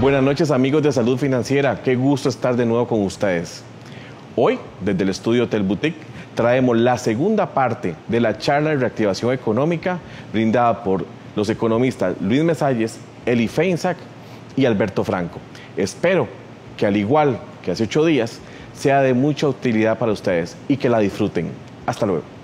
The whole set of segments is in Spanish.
Buenas noches amigos de Salud Financiera, qué gusto estar de nuevo con ustedes. Hoy, desde el estudio Hotel Boutique, traemos la segunda parte de la charla de reactivación económica brindada por los economistas Luis Mesalles, Eli Feinsack y Alberto Franco. Espero que al igual que hace ocho días, sea de mucha utilidad para ustedes y que la disfruten. Hasta luego.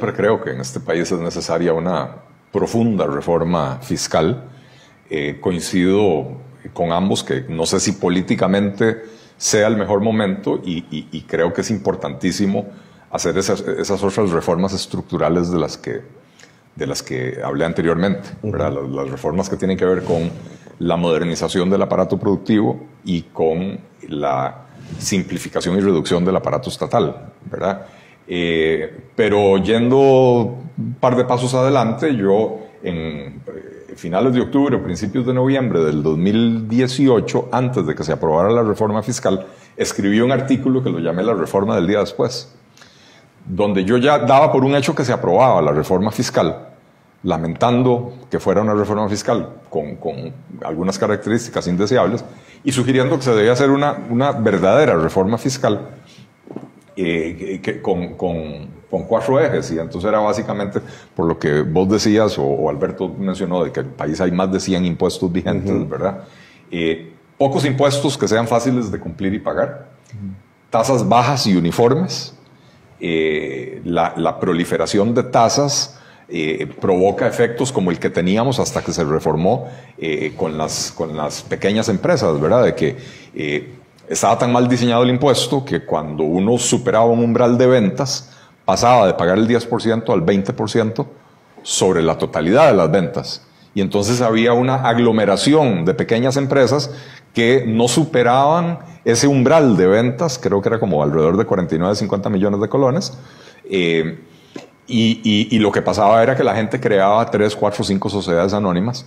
Siempre creo que en este país es necesaria una profunda reforma fiscal. Eh, coincido con ambos que no sé si políticamente sea el mejor momento y, creo que es importantísimo hacer esas, otras reformas estructurales de las que, de las que hablé anteriormente. las, las, reformas que tienen que ver con la modernización del aparato productivo y con la simplificación y reducción del aparato estatal. ¿verdad? Eh, pero yendo un par de pasos adelante, yo en eh, finales de octubre principios de noviembre del 2018, antes de que se aprobara la reforma fiscal, escribí un artículo que lo llamé la reforma del día después, donde yo ya daba por un hecho que se aprobaba la reforma fiscal, lamentando que fuera una reforma fiscal con, algunas características indeseables y sugiriendo que se debía hacer una verdadera reforma fiscal eh, que, con, con, con, cuatro ejes. Y entonces era básicamente por lo que vos decías, o, Alberto mencionó, de que en el país hay más de 100 impuestos vigentes, ¿verdad? Eh, pocos impuestos que sean fáciles de cumplir y pagar, tasas bajas y uniformes, eh, la, la, proliferación de tasas. provoca efectos como el que teníamos hasta que se reformó con, las, con las pequeñas empresas, ¿verdad? De que estaba tan mal diseñado el impuesto que cuando uno superaba un umbral de ventas, pasaba de pagar el 10% al 20% sobre la totalidad de las ventas. Y entonces había una aglomeración de pequeñas empresas que no superaban ese umbral de ventas, creo que era como alrededor de 49, 50 millones de colones. Eh, y, lo que pasaba era que la gente creaba 3, 4, 5 sociedades anónimas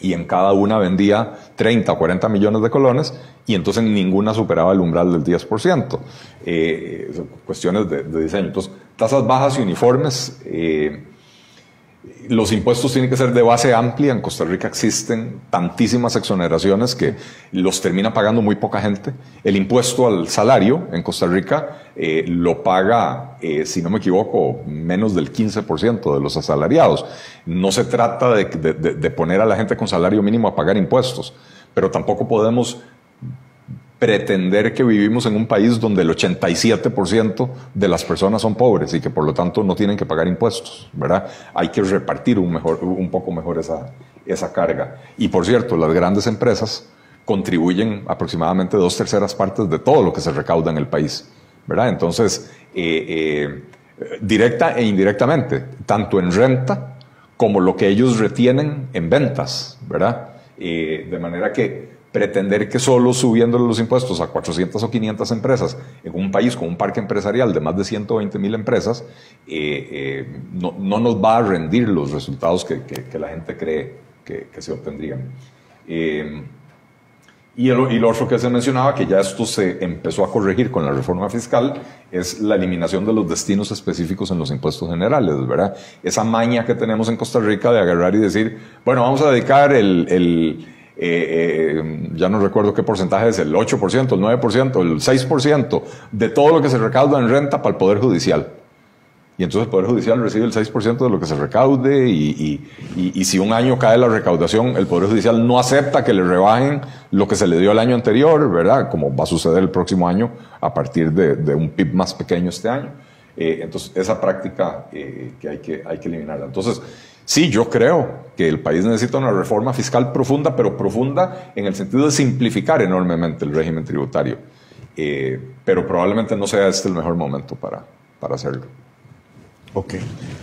y en cada una vendía 30 o 40 millones de colones y entonces ninguna superaba el umbral del 10%. Eh, cuestiones de, diseño. Entonces, tasas bajas y uniformes. Eh, los impuestos tienen que ser de base amplia. En Costa Rica existen tantísimas exoneraciones que los termina pagando muy poca gente. El impuesto al salario en Costa Rica eh, lo paga, eh, si no me equivoco, menos del 15% de los asalariados. No se trata de, de poner a la gente con salario mínimo a pagar impuestos, pero tampoco podemos pretender que vivimos en un país donde el 87% de las personas son pobres y que por lo tanto no tienen que pagar impuestos, ¿verdad? Hay que repartir un, mejor, un poco mejor esa, esa carga. Y por cierto, las grandes empresas contribuyen aproximadamente dos terceras partes de todo lo que se recauda en el país, ¿verdad? Entonces, eh, eh, directa e indirectamente, tanto en renta como lo que ellos retienen en ventas, ¿verdad? Eh, de manera que pretender que solo subiendo los impuestos a 400 o 500 empresas en un país con un parque empresarial de más de 120 mil empresas eh, eh, no, no, nos va a rendir los resultados que, que, la gente cree que, que se obtendrían. Eh, y, el, y lo otro que se mencionaba, que ya esto se empezó a corregir con la reforma fiscal, es la eliminación de los destinos específicos en los impuestos generales, ¿verdad? Esa maña que tenemos en Costa Rica de agarrar y decir, bueno, vamos a dedicar el eh, eh, ya no recuerdo qué porcentaje es, el 8%, el 9%, el 6% de todo lo que se recauda en renta para el Poder Judicial. y entonces el Poder Judicial recibe el 6% de lo que se recaude y, si un año cae la recaudación, el Poder Judicial no acepta que le rebajen lo que se le dio el año anterior, ¿verdad? Como va a suceder el próximo año a partir de, un PIB más pequeño este año. Eh, entonces, esa práctica que, hay que hay que eliminarla. Entonces, sí, yo creo que el país necesita una reforma fiscal profunda, pero profunda en el sentido de simplificar enormemente el régimen tributario. Eh, pero probablemente no sea este el mejor momento para, para hacerlo. Ok.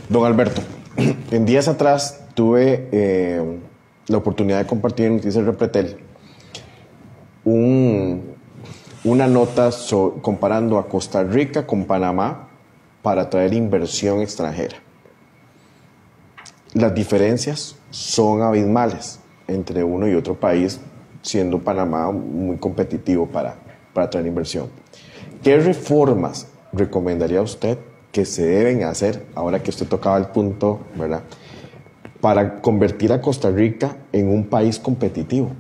Don Alberto, en días atrás tuve eh, la oportunidad de compartir en Noticias Repretel una nota comparando a Costa Rica con Panamá para traer inversión extranjera. Las diferencias son abismales entre uno y otro país, siendo Panamá muy competitivo para, para traer inversión. ¿Qué reformas recomendaría usted que se deben hacer, ahora que usted tocaba el punto, ¿verdad? Para convertir a Costa Rica en un país competitivo.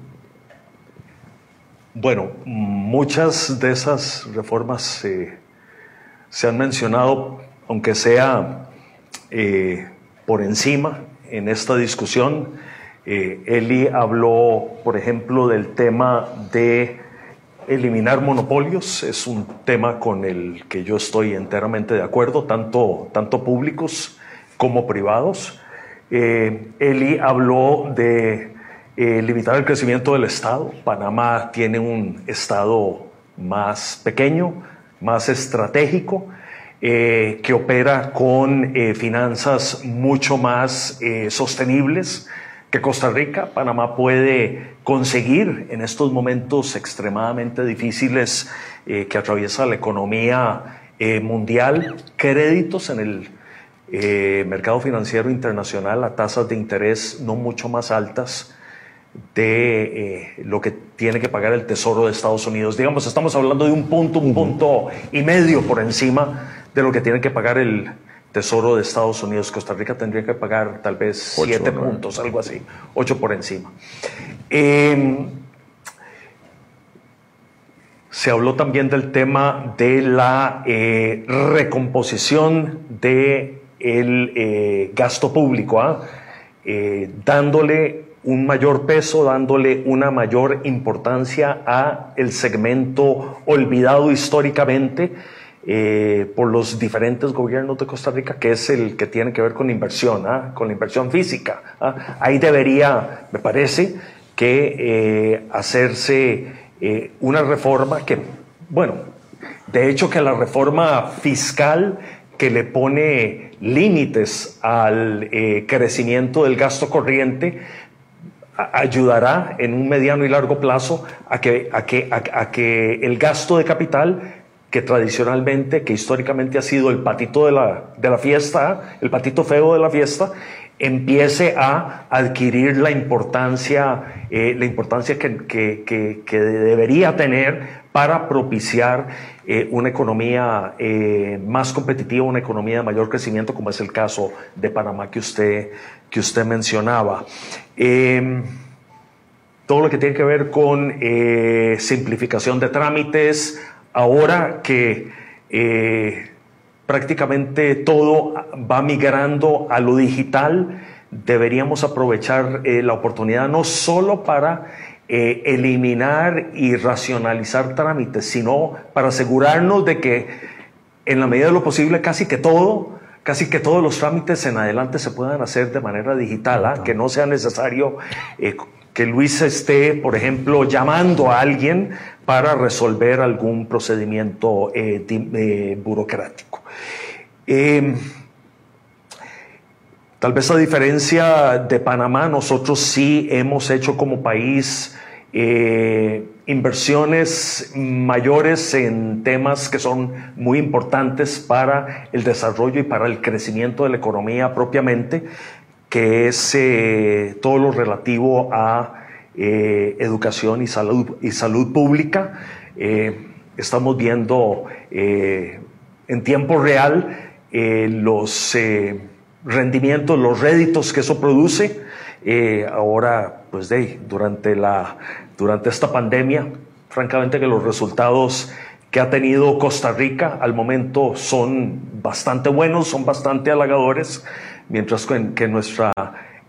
Bueno, muchas de esas reformas se han mencionado, aunque sea eh, por encima en esta discusión. Eh, Eli habló, por ejemplo, del tema de Eliminar monopolios es un tema con el que yo estoy enteramente de acuerdo, tanto, tanto públicos como privados. Eh, Eli habló de eh, limitar el crecimiento del Estado. Panamá tiene un Estado más pequeño, más estratégico, eh, que opera con finanzas mucho más sostenibles que Costa Rica, Panamá puede conseguir en estos momentos extremadamente difíciles eh, que atraviesa la economía eh, mundial créditos en el eh, mercado financiero internacional a tasas de interés no mucho más altas de lo que tiene que pagar el Tesoro de Estados Unidos. Digamos, estamos hablando de un punto, un punto y medio por encima de lo que tiene que pagar el, Tesoro de Estados Unidos, Costa Rica tendría que pagar tal vez siete puntos, algo así, ocho por encima. Em, se habló también del tema de la eh, recomposición del el eh, gasto público, ¿ah? eh, dándole un mayor peso, dándole una mayor importancia a el segmento olvidado históricamente eh, por los diferentes gobiernos de Costa Rica, que es el que tiene que ver con inversión, ¿ah? con la inversión física. ¿ah? Ahí debería, me parece, que eh, hacerse eh, una reforma que, bueno, de hecho que la reforma fiscal que le pone límites al crecimiento del gasto corriente, ayudará en un mediano y largo plazo a que, el gasto de capital que tradicionalmente, que históricamente ha sido el patito de la, de la fiesta, el patito feo de la fiesta, empiece a adquirir la importancia, eh, la importancia que, que, debería tener para propiciar eh, una economía eh, más competitiva, una economía de mayor crecimiento, como es el caso de Panamá que usted, que usted mencionaba. Em, todo lo que tiene que ver con simplificación de trámites, ahora que eh, prácticamente todo va migrando a lo digital, deberíamos aprovechar eh, la oportunidad no solo para eh, eliminar y racionalizar trámites, sino para asegurarnos de que en la medida de lo posible casi que todo, casi que todos los trámites en adelante se puedan hacer de manera digital, ¿ah? que no sea necesario que Luis esté, por ejemplo, llamando a alguien para resolver algún procedimiento eh, eh, burocrático. Em, tal vez a diferencia de Panamá, nosotros sí hemos hecho como país eh, inversiones mayores en temas que son muy importantes para el desarrollo y para el crecimiento de la economía propiamente, que es todo lo relativo a eh, educación y salud, y salud pública. Eh, estamos viendo eh, en tiempo real los rendimientos, los réditos que eso produce. ahora, pues de, durante, la, durante esta pandemia, francamente que los resultados que ha tenido Costa Rica al momento son bastante buenos, son bastante halagadores, mientras que nuestra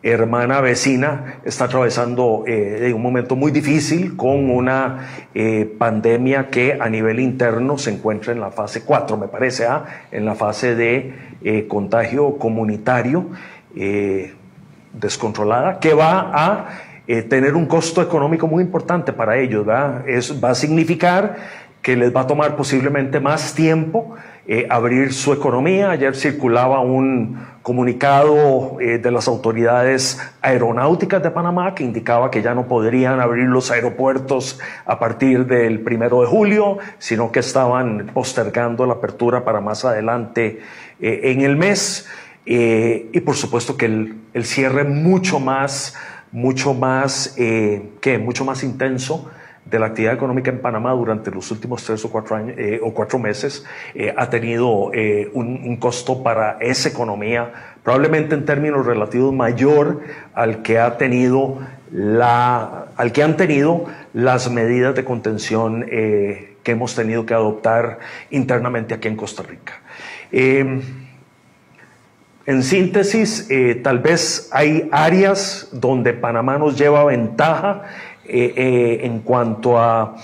hermana vecina está atravesando eh, un momento muy difícil con una eh, pandemia que a nivel interno se encuentra en la fase 4, me parece, ¿ah? en la fase de eh, contagio comunitario descontrolada, que va a tener un costo económico muy importante para ellos. Va a significar que les va a tomar posiblemente más tiempo abrir su economía. Ayer circulaba un comunicado eh, de las autoridades aeronáuticas de Panamá que indicaba que ya no podrían abrir los aeropuertos a partir del primero de julio, sino que estaban postergando la apertura para más adelante eh, en el mes. Eh, y por supuesto que el, el, cierre mucho más, mucho más, que mucho más intenso de la actividad económica en Panamá durante los últimos tres o cuatro, años, eh, o cuatro meses eh, ha tenido eh, un, costo para esa economía probablemente en términos relativos mayor al que ha tenido la, al que han tenido las medidas de contención que hemos tenido que adoptar internamente aquí en Costa Rica. Em, en síntesis, tal vez hay áreas donde Panamá nos lleva ventaja eh, eh, en cuanto a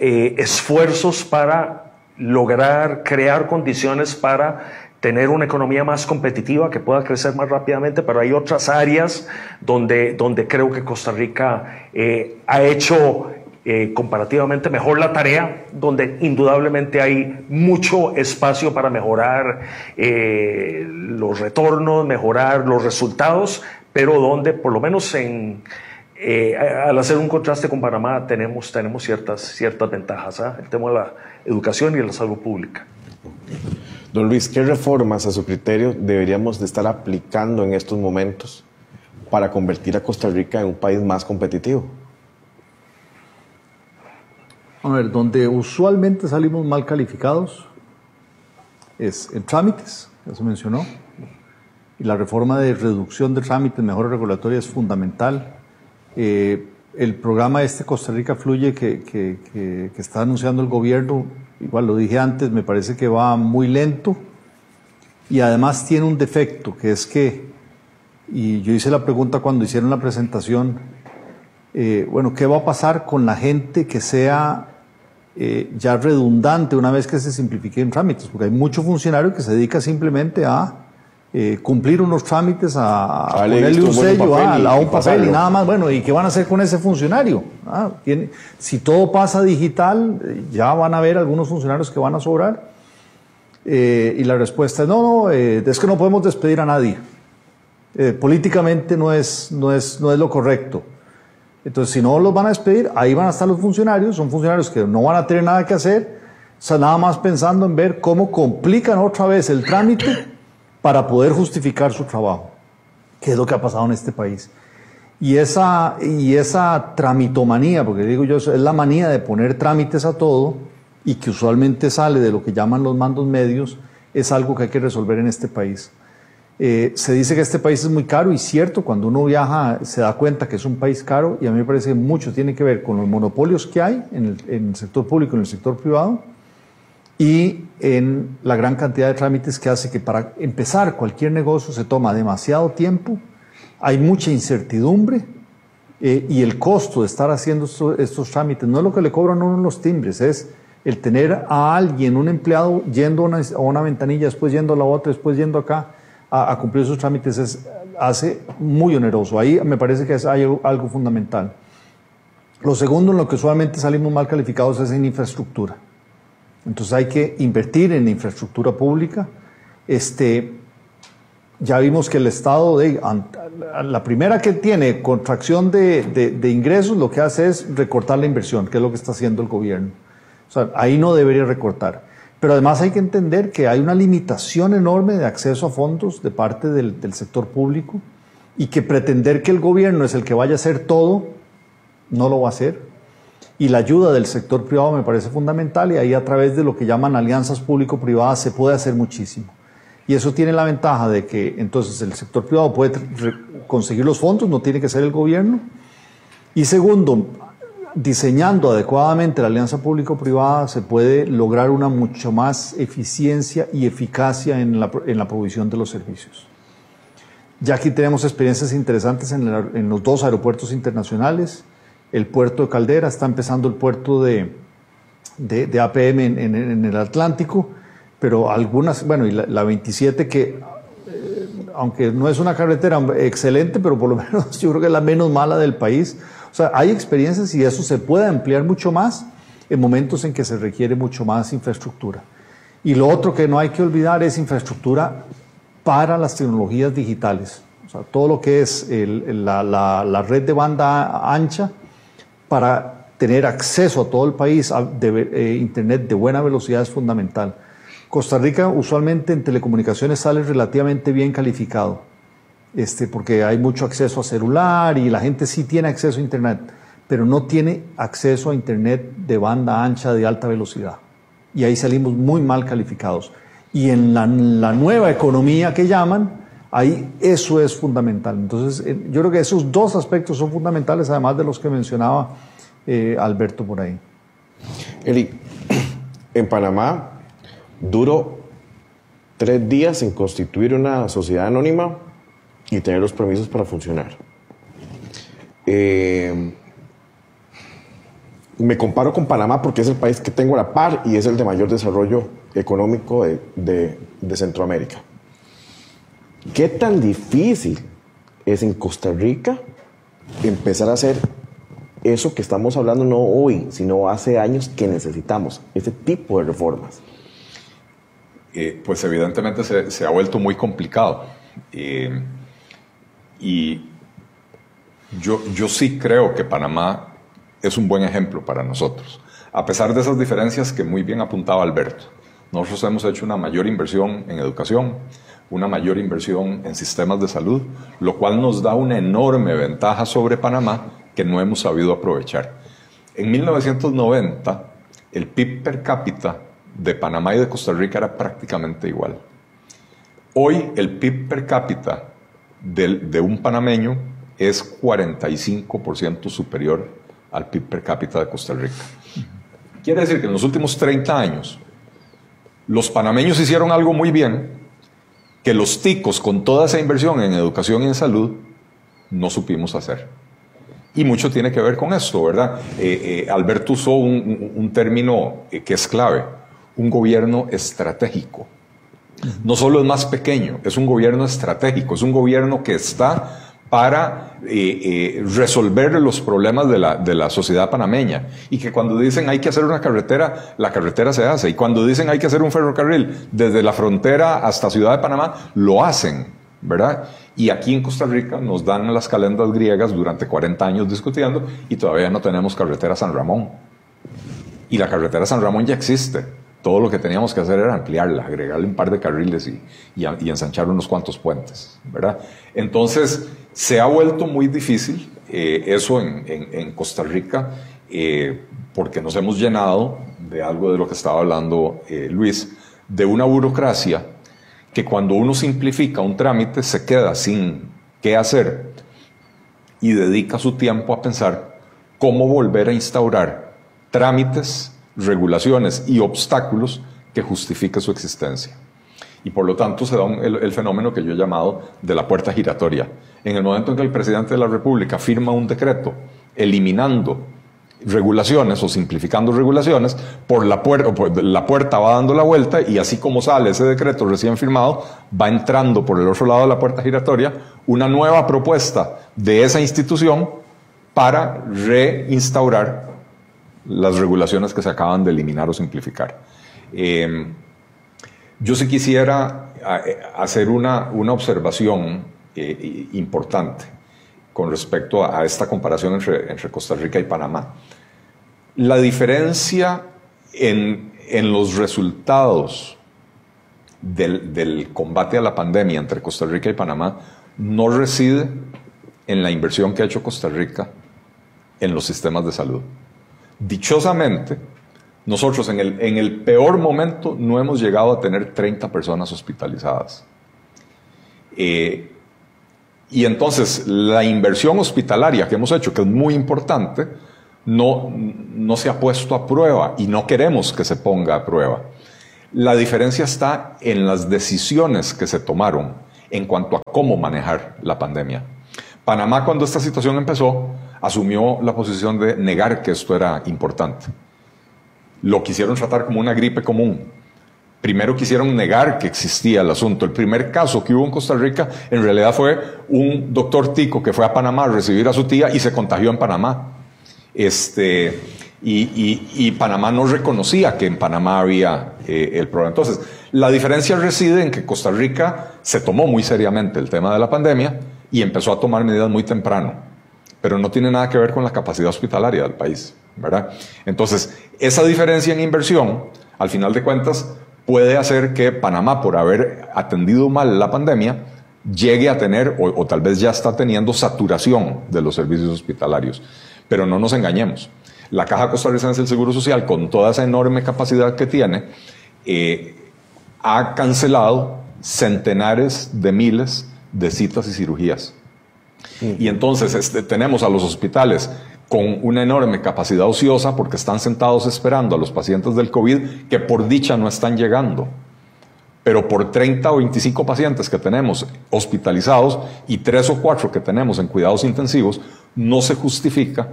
eh, esfuerzos para lograr crear condiciones para tener una economía más competitiva que pueda crecer más rápidamente, pero hay otras áreas donde, donde creo que Costa Rica ha hecho comparativamente mejor la tarea, donde indudablemente hay mucho espacio para mejorar los retornos, mejorar los resultados, pero donde por lo menos en, eh, al hacer un contraste con Panamá tenemos, tenemos ciertas, ciertas ventajas, ¿ah? el tema de la educación y de la salud pública. Don Luis, ¿qué reformas a su criterio deberíamos de estar aplicando en estos momentos para convertir a Costa Rica en un país más competitivo? A ver, donde usualmente salimos mal calificados es en trámites, ya se mencionó, y la reforma de reducción de trámites, mejora regulatoria es fundamental eh, el programa este Costa Rica Fluye que, está anunciando el gobierno, igual lo dije antes, me parece que va muy lento y además tiene un defecto, que es que, y yo hice la pregunta cuando hicieron la presentación, eh, bueno, ¿qué va a pasar con la gente que sea eh, ya redundante una vez que se simplifiquen trámites? Porque hay mucho funcionario que se dedica simplemente a eh, cumplir unos trámites, a, ponerle un sello, a, un papel y nada más. Bueno, ¿y qué van a hacer con ese funcionario? Ah, si todo pasa digital, ya van a haber algunos funcionarios que van a sobrar. Eh, y la respuesta es, no, no, eh, es que no podemos despedir a nadie. políticamente no es, no, es, no es lo correcto. Entonces, si no los van a despedir, ahí van a estar los funcionarios, son funcionarios que no van a tener nada que hacer, o sea, nada más pensando en ver cómo complican otra vez el trámite para poder justificar su trabajo, que es lo que ha pasado en este país. Y esa, y esa tramitomanía, porque digo yo, es la manía de poner trámites a todo y que usualmente sale de lo que llaman los mandos medios, es algo que hay que resolver en este país. Eh, se dice que este país es muy caro y cierto, cuando uno viaja se da cuenta que es un país caro y a mí me parece que mucho tiene que ver con los monopolios que hay en el, en el sector público y en el sector privado y en la gran cantidad de trámites que hace que para empezar cualquier negocio se toma demasiado tiempo, hay mucha incertidumbre eh, y el costo de estar haciendo estos, trámites no es lo que le cobran uno los timbres, es el tener a alguien, un empleado, yendo a una, ventanilla, después yendo a la otra, después yendo acá a, cumplir esos trámites, es, hace muy oneroso. Ahí me parece que es, hay algo fundamental. Lo segundo en lo que usualmente salimos mal calificados es en infraestructura. Entonces hay que invertir en infraestructura pública. Este, ya vimos que el Estado, de, la primera que tiene contracción de, ingresos, lo que hace es recortar la inversión, que es lo que está haciendo el gobierno. O sea, ahí no debería recortar. Pero además hay que entender que hay una limitación enorme de acceso a fondos de parte del, del sector público y que pretender que el gobierno es el que vaya a hacer todo, no lo va a hacer y la ayuda del sector privado me parece fundamental y ahí a través de lo que llaman alianzas público-privadas se puede hacer muchísimo. Y eso tiene la ventaja de que entonces el sector privado puede conseguir los fondos, no tiene que ser el gobierno. Y segundo, diseñando adecuadamente la alianza público-privada se puede lograr una mucho más eficiencia y eficacia en la, en la provisión de los servicios. Ya aquí tenemos experiencias interesantes en, en, los dos aeropuertos internacionales. El puerto de Caldera, está empezando el puerto de, de, APM en, el Atlántico, pero algunas, bueno, y la, la 27 que, eh, aunque no es una carretera excelente, pero por lo menos yo creo que es la menos mala del país, o sea, hay experiencias y eso se puede ampliar mucho más en momentos en que se requiere mucho más infraestructura. Y lo otro que no hay que olvidar es infraestructura para las tecnologías digitales. O sea, todo lo que es la, la, red de banda ancha para tener acceso a todo el país a eh, Internet de buena velocidad es fundamental. Costa Rica usualmente en telecomunicaciones sale relativamente bien calificado este, porque hay mucho acceso a celular y la gente sí tiene acceso a Internet, pero no tiene acceso a Internet de banda ancha de alta velocidad. Y ahí salimos muy mal calificados. Y en la nueva economía que llaman, ahí eso es fundamental. Entonces, eh, yo creo que esos dos aspectos son fundamentales, además de los que mencionaba eh, Alberto por ahí. Eli, en Panamá duró tres días en constituir una sociedad anónima y tener los permisos para funcionar. Eh, me comparo con Panamá porque es el país que tengo a la par y es el de mayor desarrollo económico de Centroamérica. ¿Qué tan difícil es en Costa Rica empezar a hacer eso que estamos hablando no hoy, sino hace años que necesitamos, ese tipo de reformas? Eh, pues evidentemente se, se, ha vuelto muy complicado. Eh, y yo, yo sí creo que Panamá es un buen ejemplo para nosotros, a pesar de esas diferencias que muy bien apuntaba Alberto. Nosotros hemos hecho una mayor inversión en educación, una mayor inversión en sistemas de salud, lo cual nos da una enorme ventaja sobre Panamá que no hemos sabido aprovechar. En 1990, el PIB per cápita de Panamá y de Costa Rica era prácticamente igual. Hoy el PIB per cápita de, un panameño es 45% superior al PIB per cápita de Costa Rica. Quiere decir que en los últimos 30 años los panameños hicieron algo muy bien que los ticos con toda esa inversión en educación y en salud no supimos hacer. Y mucho tiene que ver con esto, ¿verdad? Eh, eh, Alberto usó un, un, término eh, que es clave, un gobierno estratégico. No solo es más pequeño, es un gobierno estratégico, es un gobierno que está para eh, eh, resolver los problemas de la, de la, sociedad panameña. Y que cuando dicen hay que hacer una carretera, la carretera se hace. Y cuando dicen hay que hacer un ferrocarril desde la frontera hasta Ciudad de Panamá, lo hacen, ¿verdad? Y aquí en Costa Rica nos dan las calendas griegas durante 40 años discutiendo y todavía no tenemos carretera San Ramón. Y la carretera San Ramón ya existe todo lo que teníamos que hacer era ampliarla, agregarle un par de carriles y, ensanchar unos cuantos puentes, ¿verdad? Entonces, se ha vuelto muy difícil eh, eso en, Costa Rica, eh, porque nos hemos llenado de algo de lo que estaba hablando eh, Luis, de una burocracia que cuando uno simplifica un trámite se queda sin qué hacer y dedica su tiempo a pensar cómo volver a instaurar trámites regulaciones y obstáculos que justifique su existencia. Y por lo tanto se da el, fenómeno que yo he llamado de la puerta giratoria. En el momento en que el presidente de la República firma un decreto eliminando regulaciones o simplificando regulaciones, por la, puerta, por la puerta va dando la vuelta y así como sale ese decreto recién firmado, va entrando por el otro lado de la puerta giratoria una nueva propuesta de esa institución para reinstaurar las regulaciones que se acaban de eliminar o simplificar. Eh, yo sí quisiera eh, hacer una, una observación eh, importante con respecto a, a esta comparación entre, entre, Costa Rica y Panamá. La diferencia en, en los resultados del, del combate a la pandemia entre Costa Rica y Panamá no reside en la inversión que ha hecho Costa Rica en los sistemas de salud. Dichosamente, nosotros en el, en el peor momento no hemos llegado a tener 30 personas hospitalizadas. Eh, y entonces la inversión hospitalaria que hemos hecho, que es muy importante, no, no se ha puesto a prueba y no queremos que se ponga a prueba. La diferencia está en las decisiones que se tomaron en cuanto a cómo manejar la pandemia. Panamá, cuando esta situación empezó, asumió la posición de negar que esto era importante. Lo quisieron tratar como una gripe común. Primero quisieron negar que existía el asunto. El primer caso que hubo en Costa Rica en realidad fue un doctor tico que fue a Panamá a recibir a su tía y se contagió en Panamá. Este, y, Panamá no reconocía que en Panamá había eh, el problema. Entonces, la diferencia reside en que Costa Rica se tomó muy seriamente el tema de la pandemia y empezó a tomar medidas muy temprano, pero no tiene nada que ver con la capacidad hospitalaria del país, ¿verdad? Entonces, esa diferencia en inversión, al final de cuentas, puede hacer que Panamá, por haber atendido mal la pandemia, llegue a tener, o, tal vez ya está teniendo, saturación de los servicios hospitalarios. Pero no nos engañemos. La Caja Costarricense del Seguro Social, con toda esa enorme capacidad que tiene, eh, ha cancelado centenares de miles de citas y cirugías. Y entonces este, tenemos a los hospitales con una enorme capacidad ociosa porque están sentados esperando a los pacientes del COVID que por dicha no están llegando. Pero por 30 o 25 pacientes que tenemos hospitalizados y 3 o 4 que tenemos en cuidados intensivos, no se justifica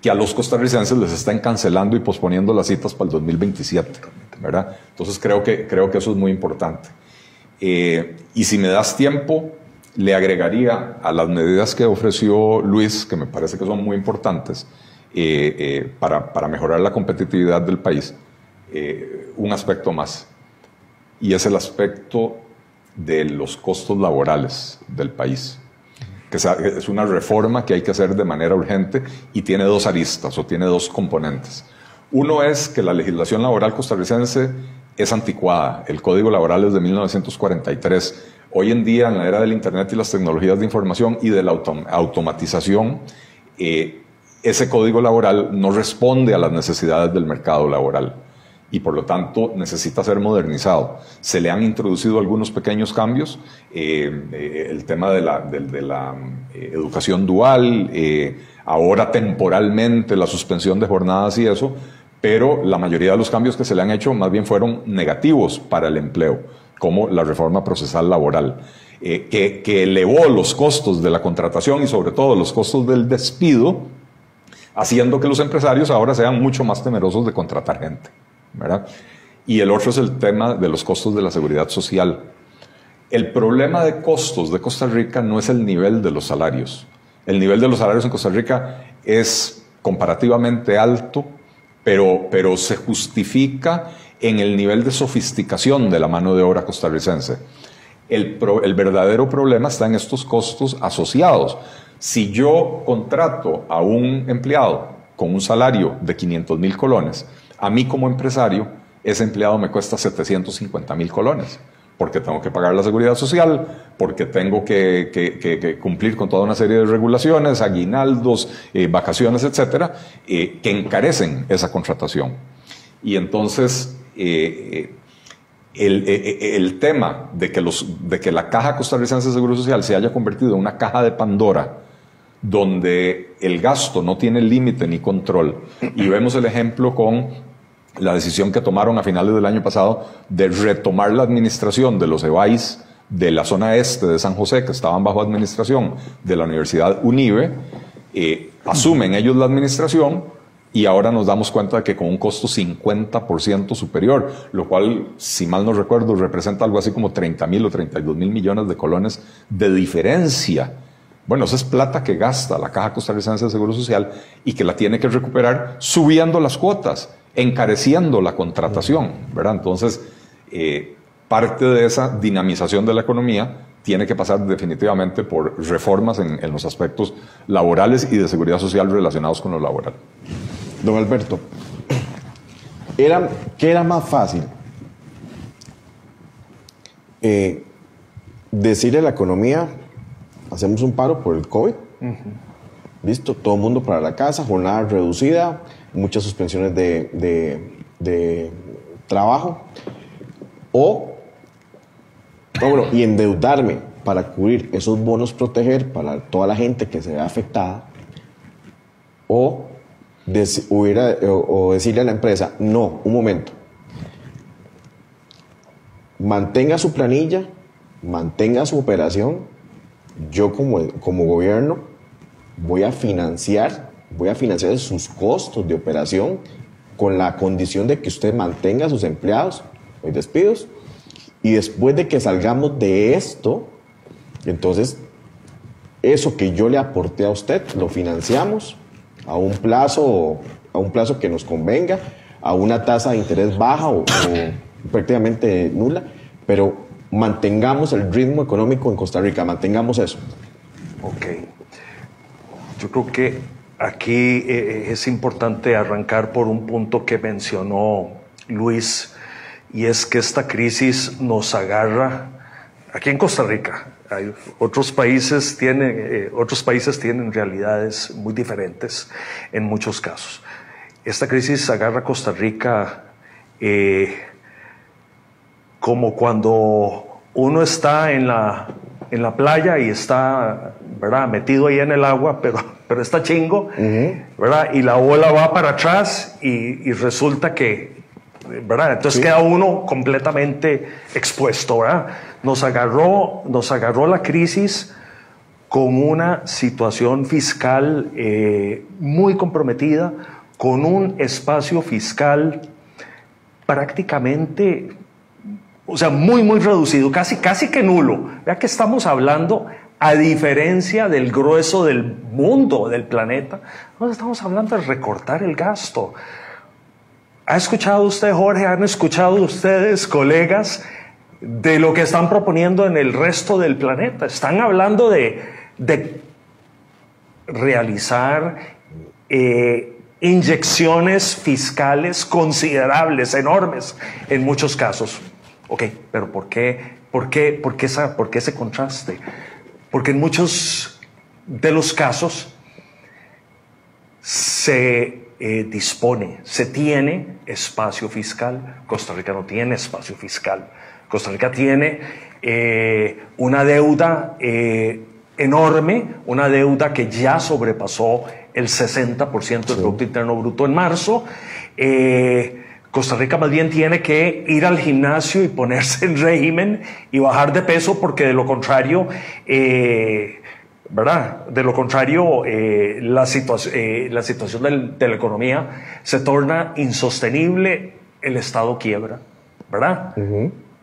que a los costarricenses les estén cancelando y posponiendo las citas para el 2027, ¿verdad? Entonces creo que, creo que eso es muy importante. Eh, y si me das tiempo, le agregaría a las medidas que ofreció Luis, que me parece que son muy importantes eh, eh, para, para, mejorar la competitividad del país, un aspecto más. Y es el aspecto de los costos laborales del país que es una reforma que hay que hacer de manera urgente y tiene dos aristas o tiene dos componentes. Uno es que la legislación laboral costarricense es anticuada. El Código Laboral es de 1943. Hoy en día, en la era del Internet y las tecnologías de información y de la automatización, eh, ese Código Laboral no responde a las necesidades del mercado laboral y por lo tanto necesita ser modernizado. Se le han introducido algunos pequeños cambios, eh, eh, el tema de la, educación dual, ahora temporalmente la suspensión de jornadas y eso, pero la mayoría de los cambios que se le han hecho más bien fueron negativos para el empleo, como la reforma procesal laboral. que, que elevó los costos de la contratación y sobre todo los costos del despido, haciendo que los empresarios ahora sean mucho más temerosos de contratar gente. Y el otro es el tema de los costos de la seguridad social. El problema de costos de Costa Rica no es el nivel de los salarios. El nivel de los salarios en Costa Rica es comparativamente alto, pero, pero se justifica en el nivel de sofisticación de la mano de obra costarricense. El, el, verdadero problema está en estos costos asociados. Si yo contrato a un empleado con un salario de 500 mil colones a mí como empresario, ese empleado me cuesta 750 mil colones, porque tengo que pagar la seguridad social, porque tengo que, cumplir con toda una serie de regulaciones, aguinaldos, eh, vacaciones, etcétera, eh, que encarecen esa contratación. Y entonces, eh, el, tema de que, los, de que la Caja Costarricense de Seguro Social se haya convertido en una caja de Pandora, donde el gasto no tiene límite ni control. Y vemos el ejemplo con la decisión que tomaron a finales del año pasado de retomar la administración de los EBAIS de la zona este de San José, que estaban bajo administración de la Universidad UNIBE, eh, asumen ellos la administración y ahora nos damos cuenta de que con un costo 50% superior, lo cual, si mal no recuerdo, representa algo así como 30 mil o 32 mil millones de colones de diferencia bueno, esa es plata que gasta la Caja Costarricense de Seguro Social y que la tiene que recuperar subiendo las cuotas, encareciendo la contratación, ¿verdad? Entonces, eh, parte de esa dinamización de la economía tiene que pasar definitivamente por reformas en, los aspectos laborales y de seguridad social relacionados con lo laboral. Don Alberto, era, ¿qué era más fácil? Eh, decirle a la economía hacemos un paro por el COVID. Listo, todo el mundo para la casa, jornada reducida, muchas suspensiones de, trabajo. O, bueno, y endeudarme para cubrir esos bonos proteger para toda la gente que se ve afectada. O o, decirle a la empresa, no, un momento, mantenga su planilla, mantenga su operación, yo como, como gobierno voy a financiar, voy a financiar sus costos de operación con la condición de que usted mantenga a sus empleados, los despidos, y después de que salgamos de esto, entonces eso que yo le aporté a usted lo financiamos a un plazo, a un plazo que nos convenga, a una tasa de interés baja o, prácticamente nula, pero mantengamos el ritmo económico en Costa Rica, mantengamos eso. Ok. Yo creo que aquí eh, eh, es importante arrancar por un punto que mencionó Luis, y es que esta crisis nos agarra aquí en Costa Rica, hay otros países tienen, eh, otros países tienen realidades muy diferentes en muchos casos. Esta crisis agarra a Costa Rica eh, como cuando uno está en la, en la playa y está ¿verdad? metido ahí en el agua, pero, pero está chingo, ¿verdad? y la ola va para atrás y, y resulta que ¿verdad? Entonces queda uno completamente expuesto, ¿verdad? Nos agarró, nos agarró la crisis con una situación fiscal eh, muy comprometida, con un espacio fiscal prácticamente, o sea, muy, muy reducido, casi, casi que nulo. Vea que estamos hablando, a diferencia del grueso del mundo, del planeta, no estamos hablando de recortar el gasto. ¿Ha escuchado usted, Jorge? ¿Han escuchado ustedes, colegas, de lo que están proponiendo en el resto del planeta? Están hablando de, realizar eh, inyecciones fiscales considerables, enormes, en muchos casos. Ok, pero ¿por qué, por qué, por qué, esa, por qué ese contraste? Porque en muchos de los casos se eh, dispone, se tiene espacio fiscal. Costa Rica no tiene espacio fiscal. Costa Rica tiene eh, una deuda eh, enorme, una deuda que ya sobrepasó el 60% del Producto Interno Bruto en marzo. Costa Rica más bien tiene que ir al gimnasio y ponerse en régimen y bajar de peso porque de lo contrario ¿verdad? De lo contrario, eh, la, eh, la situación de la economía se torna insostenible, el Estado quiebra, ¿verdad?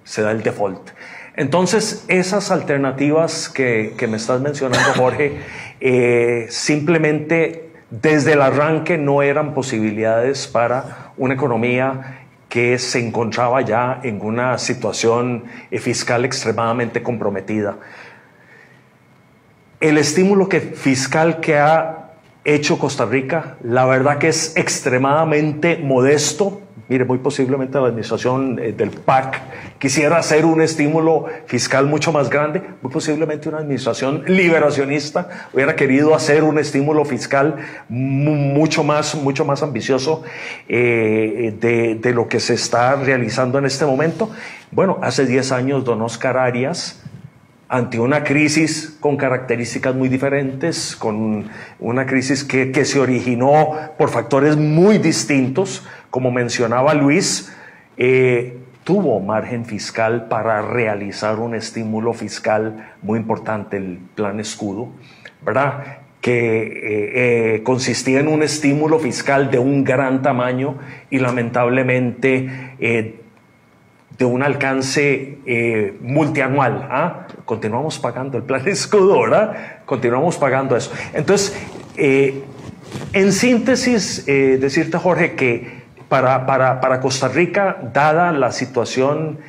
Se da el default. Entonces, esas alternativas que, me estás mencionando, Jorge, eh, simplemente desde el arranque no eran posibilidades para una economía que se encontraba ya en una situación fiscal extremadamente comprometida el estímulo fiscal que ha hecho Costa Rica, la verdad que es extremadamente modesto. Mire, muy posiblemente la administración eh, del PAC quisiera hacer un estímulo fiscal mucho más grande. Muy posiblemente una administración liberacionista hubiera querido hacer un estímulo fiscal mucho más, mucho más ambicioso eh, de, de, lo que se está realizando en este momento. Bueno, hace 10 años don Oscar Arias ante una crisis con características muy diferentes, con una crisis que, se originó por factores muy distintos, como mencionaba Luis, eh, tuvo margen fiscal para realizar un estímulo fiscal muy importante, el plan escudo, ¿verdad? que eh, eh, consistía en un estímulo fiscal de un gran tamaño y lamentablemente de un alcance eh, multianual. ¿ah? Continuamos pagando el plan escudo, ¿verdad? Continuamos pagando eso. Entonces, eh, en síntesis, eh, decirte, Jorge, que para, para, para, Costa Rica, dada la situación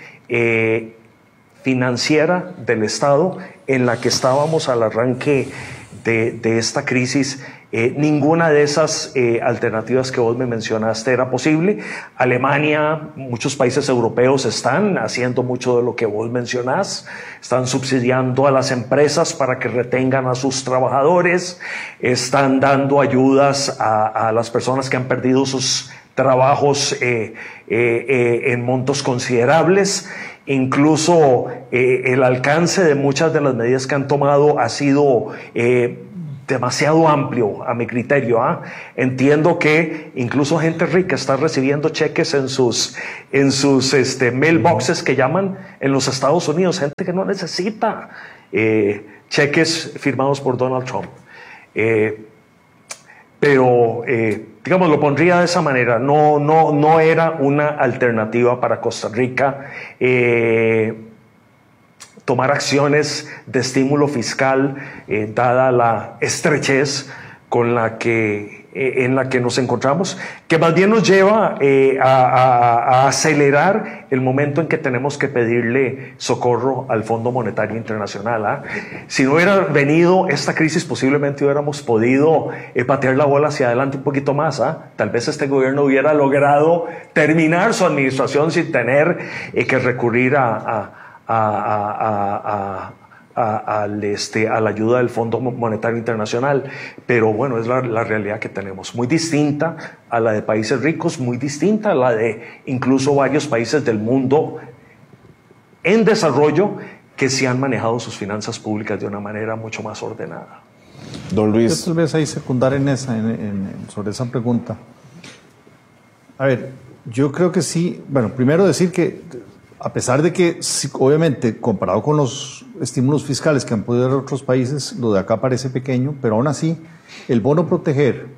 financiera del Estado en la que estábamos al arranque de, de esta crisis, eh, ninguna de esas eh, alternativas que vos me mencionaste era posible. Alemania, muchos países europeos están haciendo mucho de lo que vos mencionás, están subsidiando a las empresas para que retengan a sus trabajadores, están dando ayudas a, las personas que han perdido sus trabajos eh, en montos considerables. Incluso el alcance de muchas de las medidas que han tomado ha sido demasiado amplio a mi criterio. ¿ah? Entiendo que incluso gente rica está recibiendo cheques en sus, en sus este, mailboxes que llaman en los Estados Unidos, gente que no necesita eh, cheques firmados por Donald Trump. Eh, pero, eh, digamos, lo pondría de esa manera, no, no, no era una alternativa para Costa Rica tomar acciones de estímulo fiscal, eh, dada la estrechez con la que, eh, en la que nos encontramos, que más bien nos lleva eh, a, acelerar el momento en que tenemos que pedirle socorro al Fondo Monetario Internacional. ¿ah? Si no hubiera venido esta crisis, posiblemente hubiéramos podido patear la bola hacia adelante un poquito más. ¿ah? Tal vez este gobierno hubiera logrado terminar su administración sin tener que recurrir a a, al este, a la ayuda del Fondo Monetario Internacional. Pero bueno, es la, realidad que tenemos, muy distinta a la de países ricos, muy distinta a la de incluso varios países del mundo en desarrollo que se han manejado sus finanzas públicas de una manera mucho más ordenada. Don Luis. Yo tal vez ahí secundar en esa, sobre esa pregunta. A ver, yo creo que sí, bueno, primero decir que a pesar de que, obviamente, comparado con los estímulos fiscales que han podido dar otros países, lo de acá parece pequeño, pero aún así, el bono proteger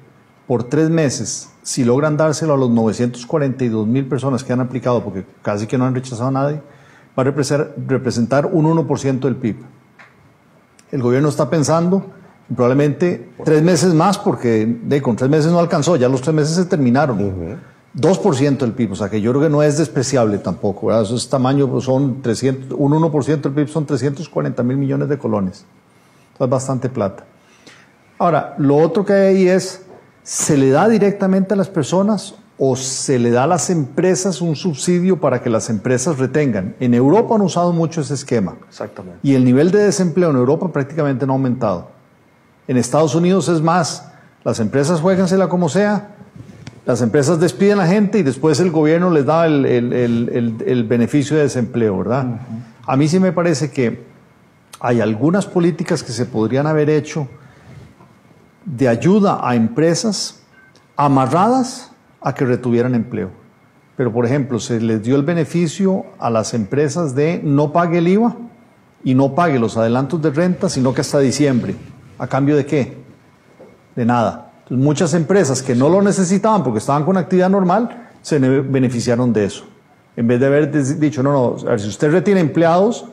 por tres meses, si logran dárselo a los 942 mil personas que han aplicado, porque casi que no han rechazado a nadie, va a representar, un 1% del PIB. El gobierno está pensando probablemente tres meses más, porque de, con tres meses no alcanzó, ya los tres meses se terminaron. 2% del PIB, o sea que yo creo que no es despreciable tampoco, ¿verdad? Esos tamaños pues, son 300, un 1% del PIB son 340 mil millones de colones. Entonces, bastante plata. Ahora, lo otro que hay ahí es, ¿se le da directamente a las personas o se le da a las empresas un subsidio para que las empresas retengan? En Europa han usado mucho ese esquema. Exactamente. Y el nivel de desempleo en Europa prácticamente no ha aumentado. En Estados Unidos es más, las empresas juégansela como sea, las empresas despiden a la gente y después el gobierno les da el, beneficio de desempleo, ¿verdad? A mí sí me parece que hay algunas políticas que se podrían haber hecho de ayuda a empresas amarradas a que retuvieran empleo. Pero, por ejemplo, se les dio el beneficio a las empresas de no pague el IVA y no pague los adelantos de renta, sino que hasta diciembre. ¿A cambio de qué? De nada muchas empresas que no lo necesitaban porque estaban con actividad normal, se beneficiaron de eso. En vez de haber dicho, no, no, a ver, si usted retiene empleados,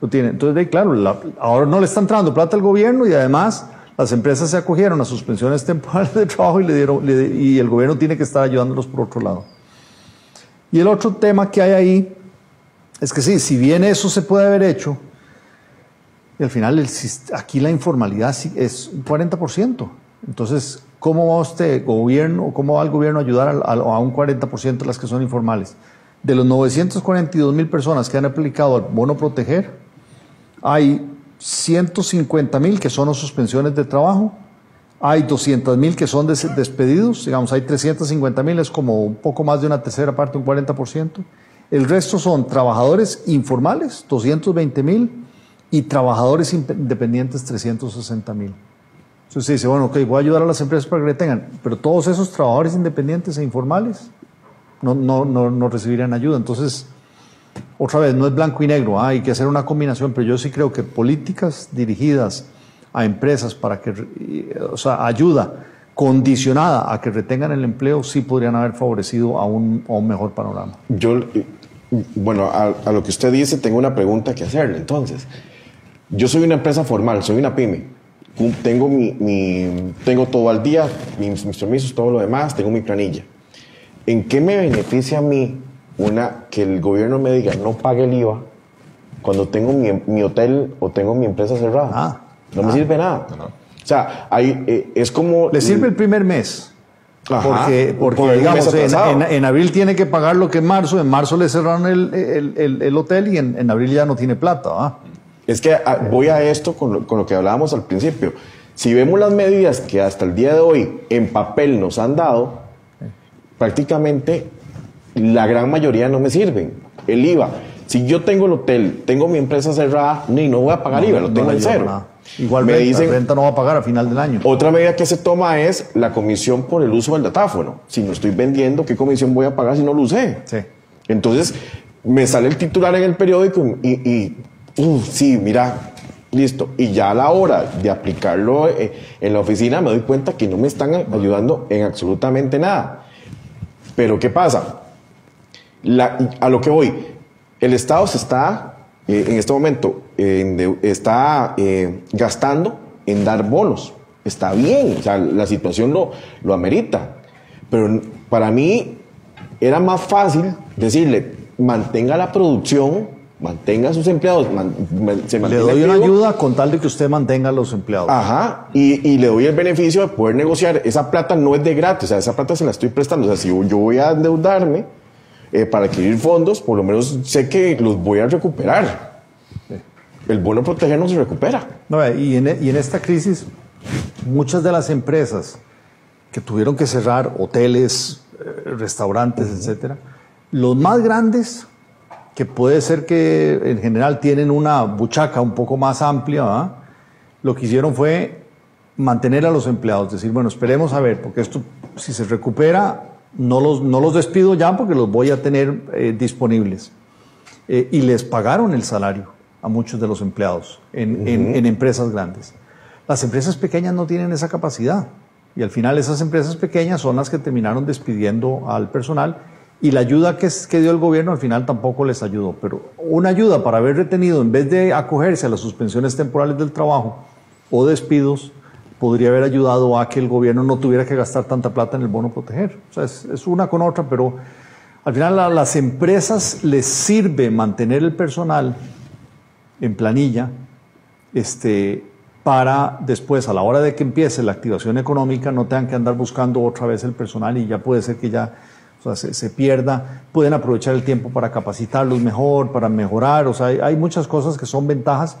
lo tiene. Entonces, claro, ahora no le está entrando plata al gobierno y además las empresas se acogieron a suspensiones temporales de trabajo y, le dieron, y el gobierno tiene que estar ayudándolos por otro lado. Y el otro tema que hay ahí es que sí, si bien eso se puede haber hecho, y al final aquí la informalidad es un 40%. Entonces, ¿Cómo va usted, gobierno, cómo va el gobierno a ayudar a, un 40% de las que son informales? De los 942 mil personas que han aplicado al bono proteger, hay 150 mil que son suspensiones de trabajo, hay 200 mil que son despedidos, digamos, hay 350 mil, es como un poco más de una tercera parte, un 40%. El resto son trabajadores informales, 220 mil, y trabajadores independientes, 360 mil. Entonces dice, bueno, ok, voy a ayudar a las empresas para que retengan, pero todos esos trabajadores independientes e informales no, no, no, recibirían ayuda. Entonces, otra vez, no es blanco y negro, ¿ah? hay que hacer una combinación, pero yo sí creo que políticas dirigidas a empresas para que, o sea, ayuda condicionada a que retengan el empleo, sí podrían haber favorecido a un, a un mejor panorama. Yo, bueno, a, lo que usted dice, tengo una pregunta que hacerle. Entonces, yo soy una empresa formal, soy una pyme tengo, mi, tengo todo al día, mis, permisos, todo lo demás, tengo mi planilla. ¿En qué me beneficia a mí una que el gobierno me diga no pague el IVA cuando tengo mi, hotel o tengo mi empresa cerrada? Ah, no me ah. sirve nada. O sea, ahí, eh, es como... Le sirve el primer mes. porque, porque digamos, en, abril tiene que pagar lo que en marzo, en marzo le cerraron el, hotel y en, abril ya no tiene plata. ¿ah? Es que ah, voy a esto con lo, que hablábamos al principio. Si vemos las medidas que hasta el día de hoy en papel nos han dado, prácticamente la gran mayoría no me sirven. El IVA. Si yo tengo el hotel, tengo mi empresa cerrada, ni no voy a pagar IVA, lo tengo en cero. Igual me renta, dicen, renta no va a pagar a final del año. otra medida que se toma es la comisión por el uso del datáfono. Si no estoy vendiendo, ¿qué comisión voy a pagar si no lo usé? Sí. Entonces, me sale el titular en el periódico y, y uf, sí, mira, listo. Y ya a la hora de aplicarlo eh, en la oficina me doy cuenta que no me están ayudando en absolutamente nada. Pero ¿qué pasa? A lo que voy, el Estado se está, eh, en este momento, eh, está gastando en dar bonos. Está bien, o sea, la situación lo, lo amerita. Pero para mí era más fácil decirle, mantenga la producción, mantenga a sus empleados, man- man- se Le doy una ayuda con tal de que usted mantenga a los empleados. Ajá, y, y le doy el beneficio de poder negociar. Esa plata no es de gratis, o sea, esa plata se la estoy prestando. O sea, si yo, yo voy a endeudarme eh, para adquirir fondos, por lo menos sé que los voy a recuperar. El bono proteger no se recupera. No, y, en, y en esta crisis, muchas de las empresas que tuvieron que cerrar, hoteles, eh, restaurantes, etcétera, los más grandes, que puede ser que en general tienen una buchaca un poco más amplia, ¿verdad? lo que hicieron fue mantener a los empleados, decir, bueno, esperemos a ver, porque esto, si se recupera, no los, no los despido ya porque los voy a tener eh, disponibles. Eh, y les pagaron el salario a muchos de los empleados en, en- en empresas grandes. Las empresas pequeñas no tienen esa capacidad y al final esas empresas pequeñas son las que terminaron despidiendo al personal y la ayuda que, dio el gobierno al final tampoco les ayudó. Pero una ayuda para haber retenido, en vez de acogerse a las suspensiones temporales del trabajo o despidos, podría haber ayudado a que el gobierno no tuviera que gastar tanta plata en el bono proteger. O sea, es, es una con otra, pero al final a las empresas les sirve mantener el personal en planilla este, para después, a la hora de que empiece la activación económica, no tengan que andar buscando otra vez el personal y ya puede ser que ya o sea, se, se pierda. Pueden aprovechar el tiempo para capacitarlos mejor, para mejorar. O sea, hay, hay muchas cosas que son ventajas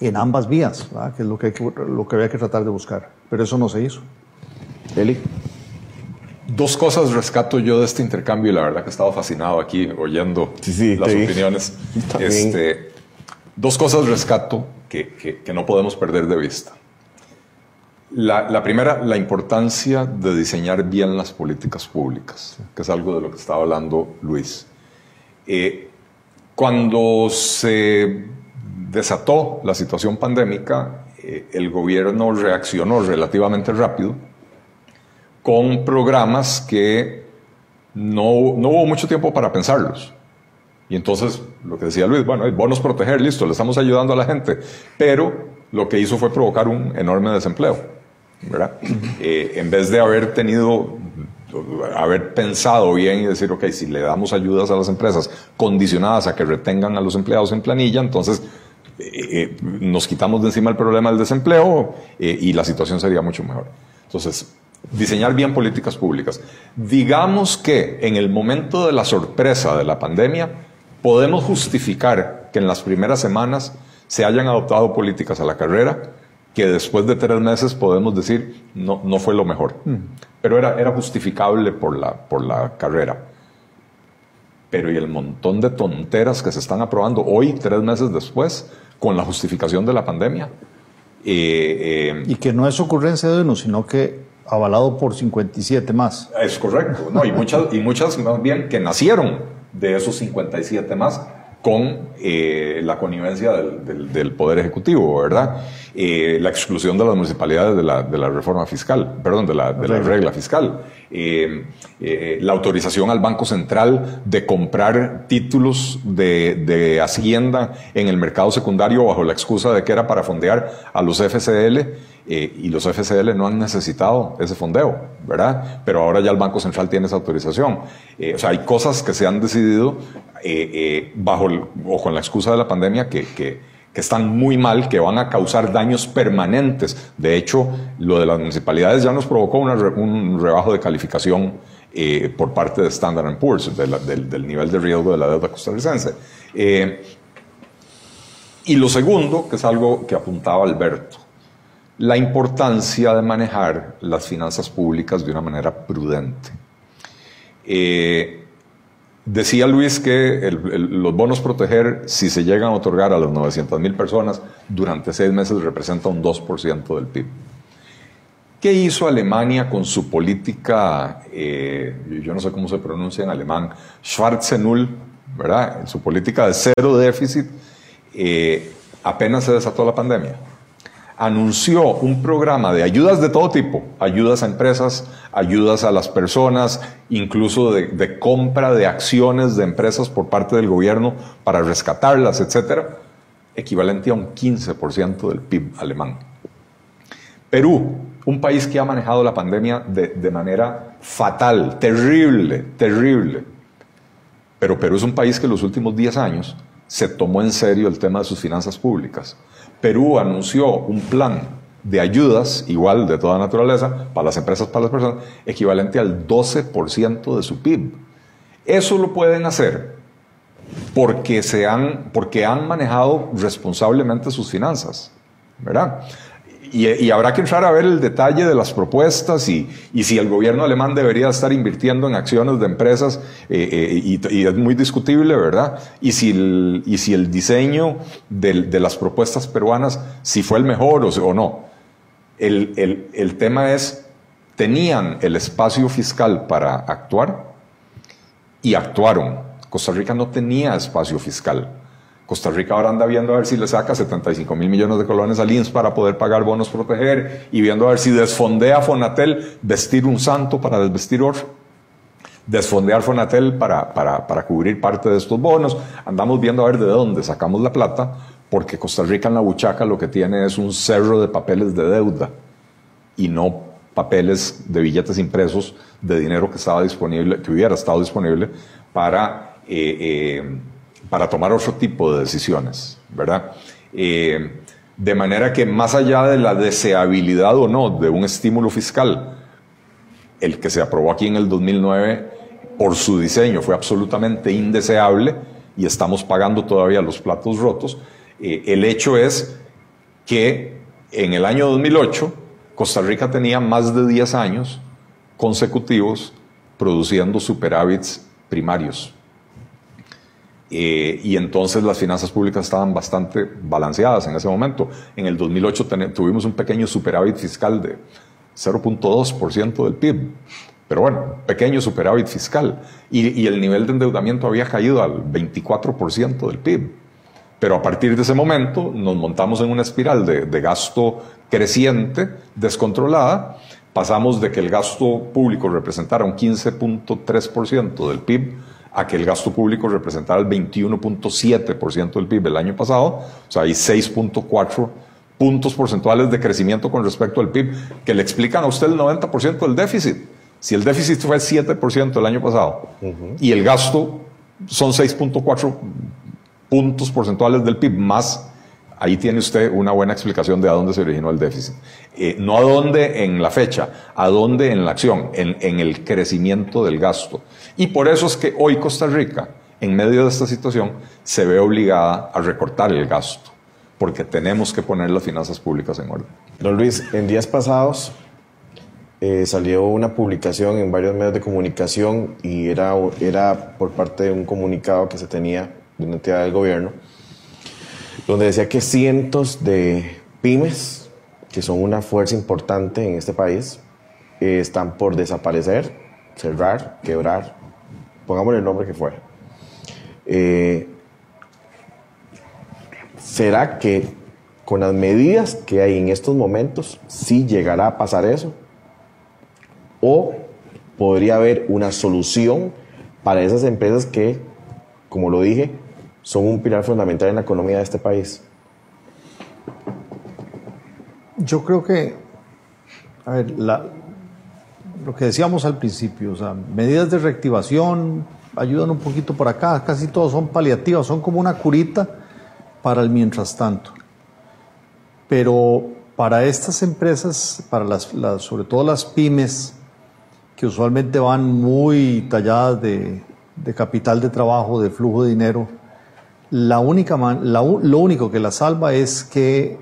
en ambas vías, ¿verdad? que es lo que, hay que, lo que había que tratar de buscar. Pero eso no se hizo. Eli. Dos cosas rescato yo de este intercambio y la verdad que he estado fascinado aquí oyendo Sí, sí, las opiniones. Este, dos cosas rescato que, que- que no podemos perder de vista. La, primera, la importancia de diseñar bien las políticas públicas, que es algo de lo que estaba hablando Luis. Eh, cuando se desató la situación pandémica, eh, el gobierno reaccionó relativamente rápido con programas que no, no hubo mucho tiempo para pensarlos. Y entonces, lo que decía Luis, bueno, bonos proteger, listo, le estamos ayudando a la gente, pero lo que hizo fue provocar un enorme desempleo, Eh, en vez de haber tenido, haber pensado bien y decir, ok, si le damos ayudas a las empresas condicionadas a que retengan a los empleados en planilla, entonces eh, eh, nos quitamos de encima el problema del desempleo y la situación sería mucho mejor. Entonces, diseñar bien políticas públicas. Digamos que en el momento de la sorpresa de la pandemia, podemos justificar que en las primeras semanas se hayan adoptado políticas a la carrera que después de tres meses podemos decir no, no fue lo mejor. Pero era, era justificable por la, por la carrera. Pero y el montón de tonteras que se están aprobando hoy, tres meses después, con la justificación de la pandemia. Eh, eh, Y que no es ocurrencia de uno, sino que avalado por 57 más. Es correcto, ¿no? y, muchas, y muchas más bien que nacieron de esos 57 más con eh, la connivencia del, del- del Poder Ejecutivo, ¿verdad? Eh, la exclusión de las municipalidades de la, de la reforma fiscal, perdón, de la, de la regla fiscal, Eh, eh, la autorización al Banco Central de comprar títulos de, de Hacienda en el mercado secundario bajo la excusa de que era para fondear a los FCL eh, y los FCL no han necesitado ese fondeo, ¿verdad? Pero ahora ya el Banco Central tiene esa autorización. Eh, o sea, hay cosas que se han decidido bajo o con la excusa de la pandemia que, que- que están muy mal, que van a causar daños permanentes. De hecho, lo de las municipalidades ya nos provocó un rebajo de calificación eh, por parte de Standard Poor's, del nivel de riesgo de la deuda costarricense. Eh, y lo segundo, que es algo que apuntaba Alberto, la importancia de manejar las finanzas públicas de una manera prudente. Eh, Decía Luis que los bonos proteger, si se llegan a otorgar a las 900 mil personas, durante seis meses representa un 2% del PIB. ¿Qué hizo Alemania con su política, eh, yo no sé cómo se pronuncia en alemán, Schwarze Null, ¿verdad? Su política de cero déficit, eh, apenas se desató la pandemia anunció un programa de ayudas de todo tipo, ayudas a empresas, ayudas a las personas, incluso de, compra de acciones de empresas por parte del gobierno para rescatarlas, etcétera, equivalente a un 15% del PIB alemán. Perú, un país que ha manejado la pandemia de, de manera fatal, terrible, terrible. Pero Perú es un país que en los últimos 10 años se tomó en serio el tema de sus finanzas públicas Perú anunció un plan de ayudas, igual de toda naturaleza, para las empresas, para las personas, equivalente al 12% de su PIB. Eso lo pueden hacer porque, se han, porque han manejado responsablemente sus finanzas, ¿verdad? Y, habrá que entrar a ver el detalle de las propuestas y, si el gobierno alemán debería estar invirtiendo en acciones de empresas, eh, eh, y, es muy discutible, ¿verdad? Y si el, diseño de, las propuestas peruanas, si fue el mejor o, no. El tema es, tenían el espacio fiscal para actuar y actuaron. Costa Rica no tenía espacio fiscal. Costa Rica ahora anda viendo a ver si le saca 75 mil millones de colones al INS para poder pagar bonos proteger y viendo a ver si desfondea Fonatel vestir un santo para desvestir otro. Desfondear Fonatel para, para, para cubrir parte de estos bonos. Andamos viendo a ver de dónde sacamos la plata, porque Costa Rica en la buchaca lo que tiene es un cerro de papeles de deuda y no papeles de billetes impresos de dinero que estaba disponible, que hubiera estado disponible para eh, eh, para tomar otro tipo de decisiones, ¿verdad? Eh, de manera que más allá de la deseabilidad o no de un estímulo fiscal, el que se aprobó aquí en el 2009 por su diseño fue absolutamente indeseable y estamos pagando todavía los platos rotos, eh, el hecho es que en el año 2008 Costa Rica tenía más de 10 años consecutivos produciendo superávits primarios. Eh, y entonces las finanzas públicas estaban bastante balanceadas en ese momento. En el 2008 tuvimos un pequeño superávit fiscal de 0.2% del PIB. Pero bueno, pequeño superávit fiscal. Y, el nivel de endeudamiento había caído al 24% del PIB. Pero a partir de ese momento nos montamos en una espiral de, de gasto creciente, descontrolada. Pasamos de que el gasto público representara un 15.3% del PIB a que el gasto público representara el 21.7% del PIB el año pasado, o sea, hay 6.4 puntos porcentuales de crecimiento con respecto al PIB, que le explican a usted el 90% del déficit. Si el déficit fue el 7% el año pasado y el gasto son 6.4 puntos porcentuales del PIB, más ahí tiene usted una buena explicación de a dónde se originó el déficit. Eh, no a dónde en la fecha, a dónde en la acción, en, el crecimiento del gasto. Y por eso es que hoy Costa Rica, en medio de esta situación, se ve obligada a recortar el gasto, porque tenemos que poner las finanzas públicas en orden. Don Luis, en días pasados eh, salió una publicación en varios medios de comunicación y era, era por parte de un comunicado que se tenía de una entidad del gobierno donde decía que cientos de pymes, que son una fuerza importante en este país, eh, están por desaparecer, cerrar, quebrar, pongámosle el nombre que fuera. Eh, ¿Será que con las medidas que hay en estos momentos sí llegará a pasar eso? ¿O podría haber una solución para esas empresas que, como lo dije, son un pilar fundamental en la economía de este país? Yo creo que, a ver, lo que decíamos al principio, o sea, medidas de reactivación ayudan un poquito por acá, casi todos son paliativas, son como una curita para el mientras tanto. Pero para estas empresas, para las, sobre todo las pymes, que usualmente van muy talladas de, de capital de trabajo, de flujo de dinero, la única lo único que la salva es que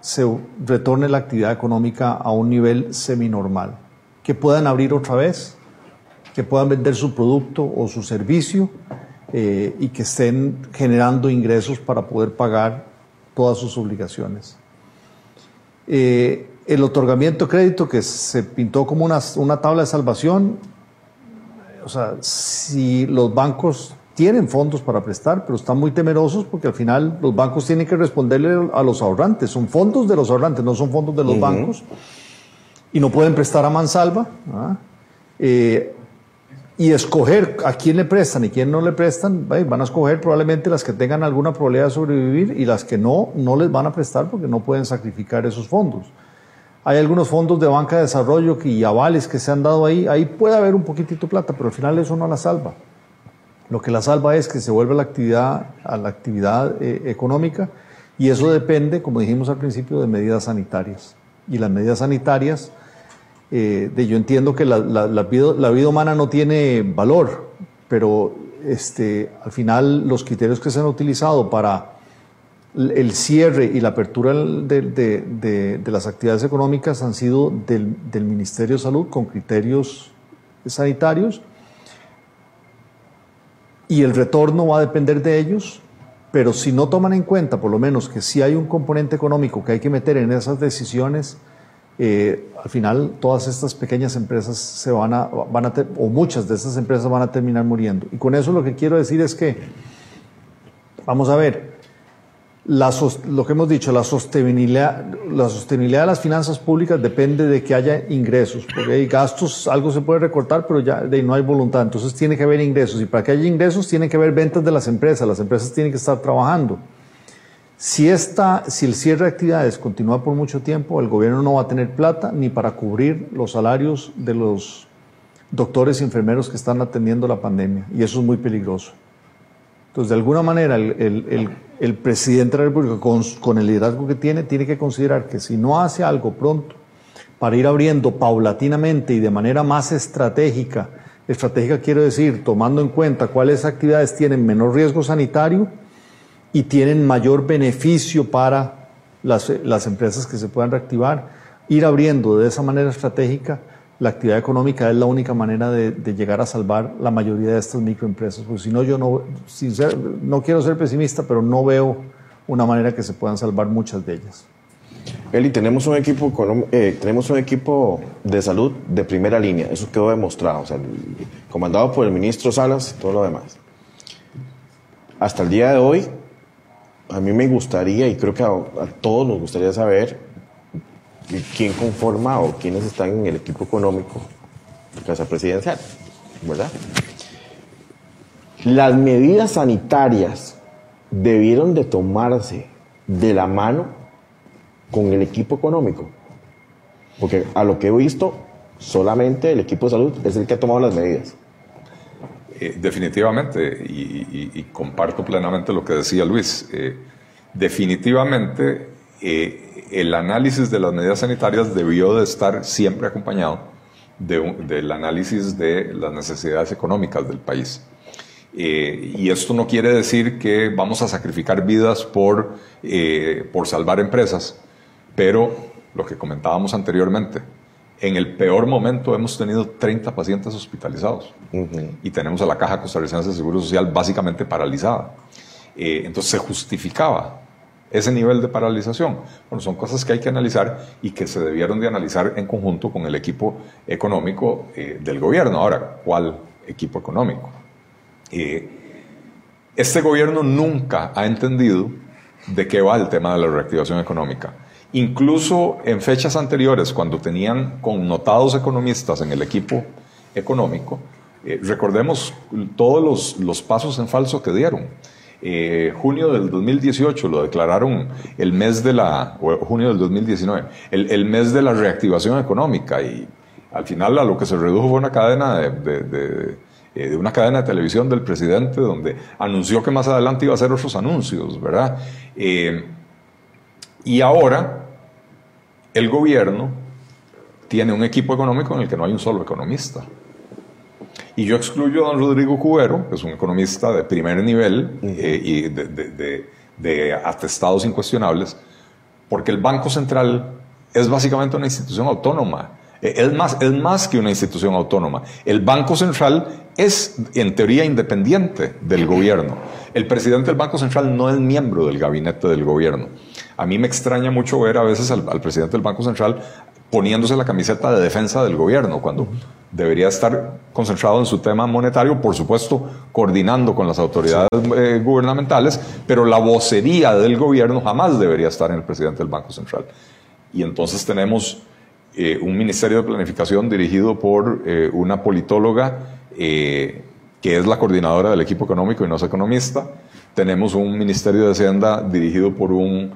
se retorne la actividad económica a un nivel seminormal. Que puedan abrir otra vez, que puedan vender su producto o su servicio eh, y que estén generando ingresos para poder pagar todas sus obligaciones. Eh, el otorgamiento de crédito que se pintó como una, una tabla de salvación, o sea, si los bancos tienen fondos para prestar, pero están muy temerosos porque al final los bancos tienen que responderle a los ahorrantes. Son fondos de los ahorrantes, no son fondos de los bancos. Y no pueden prestar a mansalva. ¿ah? Eh, y escoger a quién le prestan y quién no le prestan, van a escoger probablemente las que tengan alguna probabilidad de sobrevivir y las que no, no les van a prestar porque no pueden sacrificar esos fondos. Hay algunos fondos de banca de desarrollo y avales que se han dado ahí, ahí puede haber un poquitito de plata, pero al final eso no la salva. Lo que la salva es que se vuelve la actividad, a la actividad eh, económica y eso depende, como dijimos al principio, de medidas sanitarias. Y las medidas sanitarias, eh, de, yo entiendo que la, vida, humana no tiene valor, pero este, al final los criterios que se han utilizado para el cierre y la apertura de, las actividades económicas han sido del Ministerio de Salud con criterios sanitarios y el retorno va a depender de ellos, pero si no toman en cuenta, por lo menos, que si hay un componente económico que hay que meter en esas decisiones, eh, al final todas estas pequeñas empresas se van a, van a o muchas de estas empresas van a terminar muriendo. Y con eso lo que quiero decir es que, vamos a ver, lo que hemos dicho, la sostenibilidad, la sostenibilidad de las finanzas públicas depende de que haya ingresos, porque hay gastos, algo se puede recortar, pero ya no hay voluntad, entonces tiene que haber ingresos, y para que haya ingresos tiene que haber ventas de las empresas, las empresas tienen que estar trabajando. Si, esta, si el cierre de actividades continúa por mucho tiempo, el gobierno no va a tener plata ni para cubrir los salarios de los doctores y enfermeros que están atendiendo la pandemia, y eso es muy peligroso. Entonces, de alguna manera, el, presidente de la República, con, el liderazgo que tiene, tiene que considerar que si no hace algo pronto para ir abriendo paulatinamente y de manera más estratégica, estratégica quiero decir, tomando en cuenta cuáles actividades tienen menor riesgo sanitario y tienen mayor beneficio para las, las empresas que se puedan reactivar, ir abriendo de esa manera estratégica la actividad económica es la única manera de, llegar a salvar la mayoría de estas microempresas, porque si no, yo no, no quiero ser pesimista, pero no veo una manera que se puedan salvar muchas de ellas. Eli, tenemos un equipo, eh, tenemos un equipo de salud de primera línea, eso quedó demostrado, o sea, comandado por el ministro Salas y todo lo demás. Hasta el día de hoy, a mí me gustaría, y creo que a todos nos gustaría saber, quién conforma o quiénes están en el equipo económico de Casa Presidencial, ¿verdad? Las medidas sanitarias debieron de tomarse de la mano con el equipo económico, porque a lo que he visto, solamente el equipo de salud es el que ha tomado las medidas. Eh, definitivamente, y, comparto plenamente lo que decía Luis, eh, definitivamente eh, el análisis de las medidas sanitarias debió de estar siempre acompañado del análisis de las necesidades económicas del país. Eh, y esto no quiere decir que vamos a sacrificar vidas por, eh, por salvar empresas, pero lo que comentábamos anteriormente, en el peor momento hemos tenido 30 pacientes hospitalizados y tenemos a la Caja Costarricense de Seguro Social básicamente paralizada. Eh, entonces se justificaba ese nivel de paralización? Bueno, son cosas que hay que analizar y que se debieron de analizar en conjunto con el equipo económico eh, del gobierno. Ahora, ¿cuál equipo económico? Eh, este gobierno nunca ha entendido de qué va el tema de la reactivación económica. Incluso en fechas anteriores, cuando tenían connotados economistas en el equipo económico, eh, recordemos todos los, los pasos en falso que dieron. Eh, junio del 2018 lo declararon el mes de la, junio del 2019, el, el, mes de la reactivación económica y al final a lo que se redujo fue una cadena de, eh, de, una cadena de televisión del presidente donde anunció que más adelante iba a hacer otros anuncios, ¿verdad? Eh, y ahora el gobierno tiene un equipo económico en el que no hay un solo economista. Y yo excluyo a don Rodrigo Cubero, que es un economista de primer nivel eh, y de, atestados incuestionables, porque el Banco Central es básicamente una institución autónoma. Eh, Es más, es más que una institución autónoma. El Banco Central es, en teoría, independiente del gobierno. El presidente del Banco Central no es miembro del gabinete del gobierno. A mí me extraña mucho ver a veces al, al presidente del Banco Central poniéndose la camiseta de defensa del gobierno, cuando debería estar concentrado en su tema monetario, por supuesto, coordinando con las autoridades eh, gubernamentales, pero la vocería del gobierno jamás debería estar en el presidente del Banco Central. Y entonces tenemos eh, un ministerio de planificación dirigido por eh, una politóloga que es la coordinadora del equipo económico y no es economista. Tenemos un ministerio de Hacienda dirigido por un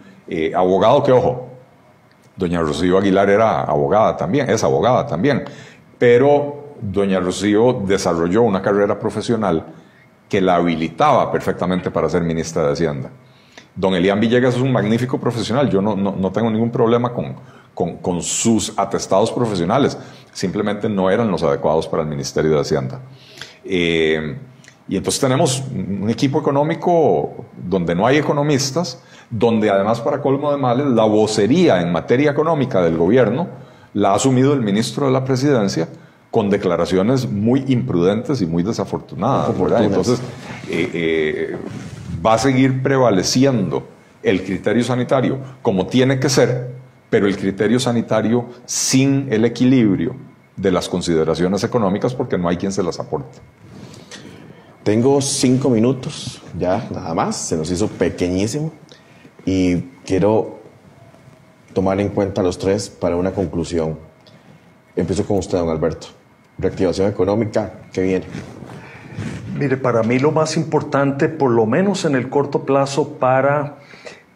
abogado que, ojo, doña Rocío Aguilar era abogada también, es abogada también, pero doña Rocío desarrolló una carrera profesional que la habilitaba perfectamente para ser ministra de Hacienda. Don Elian Villegas es un magnífico profesional, yo no, no, no tengo ningún problema con, con, sus atestados profesionales, simplemente no eran los adecuados para el Ministerio de Hacienda. Eh, y entonces tenemos un equipo económico donde no hay economistas, donde además para colmo de males la vocería en materia económica del gobierno la ha asumido el ministro de la presidencia con declaraciones muy imprudentes y muy desafortunadas. Entonces eh, eh, va a seguir prevaleciendo el criterio sanitario como tiene que ser, pero el criterio sanitario sin el equilibrio de las consideraciones económicas porque no hay quien se las aporte. Tengo cinco minutos, ya nada más, se nos hizo pequeñísimo y quiero tomar en cuenta los tres para una conclusión. Empiezo con usted, don Alberto. Reactivación económica, ¿qué viene? Mire, para mí lo más importante, por lo menos en el corto plazo, para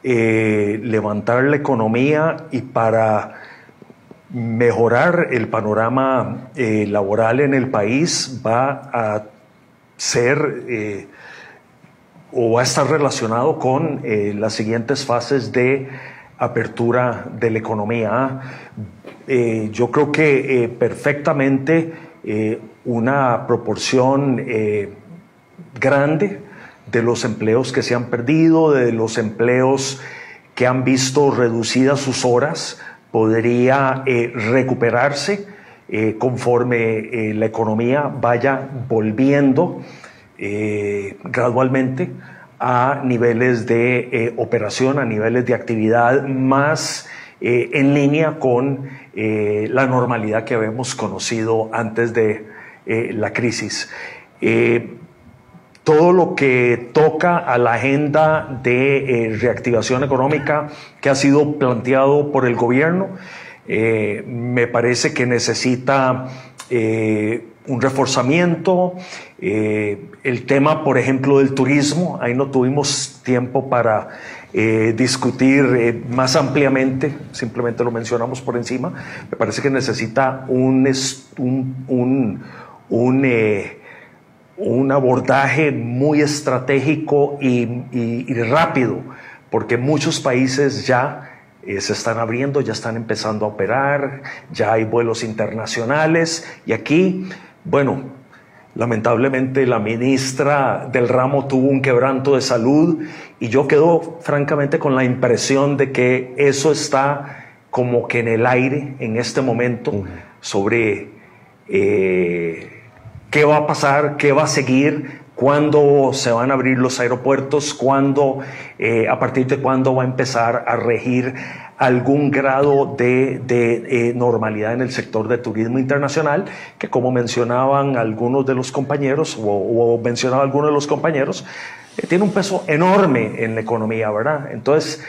eh, levantar la economía y para mejorar el panorama eh, laboral en el país, va a ser eh, o va a estar relacionado con eh, las siguientes fases de apertura de la economía. Eh, yo creo que perfectamente una proporción grande de los empleos que se han perdido, de los empleos que han visto reducidas sus horas, podría recuperarse eh, conforme eh, la economía vaya volviendo eh, gradualmente a niveles de operación, a niveles de actividad más en línea con la normalidad que habíamos conocido antes de la crisis. todo lo que toca a la agenda de reactivación económica que ha sido planteado por el gobierno, eh, me parece que necesita eh, un reforzamiento. Eh, el tema, por ejemplo, del turismo, ahí no tuvimos tiempo para eh, discutir eh, más ampliamente, simplemente lo mencionamos por encima. Me parece que necesita un, un, un, un, un abordaje muy estratégico y, rápido, porque muchos países ya se están abriendo, ya están empezando a operar, ya hay vuelos internacionales y aquí, bueno, lamentablemente la ministra del ramo tuvo un quebranto de salud y yo quedo francamente con la impresión de que eso está como que en el aire en este momento sobre eh, qué va a pasar, qué va a seguir, cuándo se van a abrir los aeropuertos, cuándo, eh, a partir de cuándo va a empezar a regir algún grado de, eh, normalidad en el sector de turismo internacional, que como mencionaban algunos de los compañeros, o, o mencionaba algunos de los compañeros, eh, tiene un peso enorme en la economía, ¿verdad? Entonces,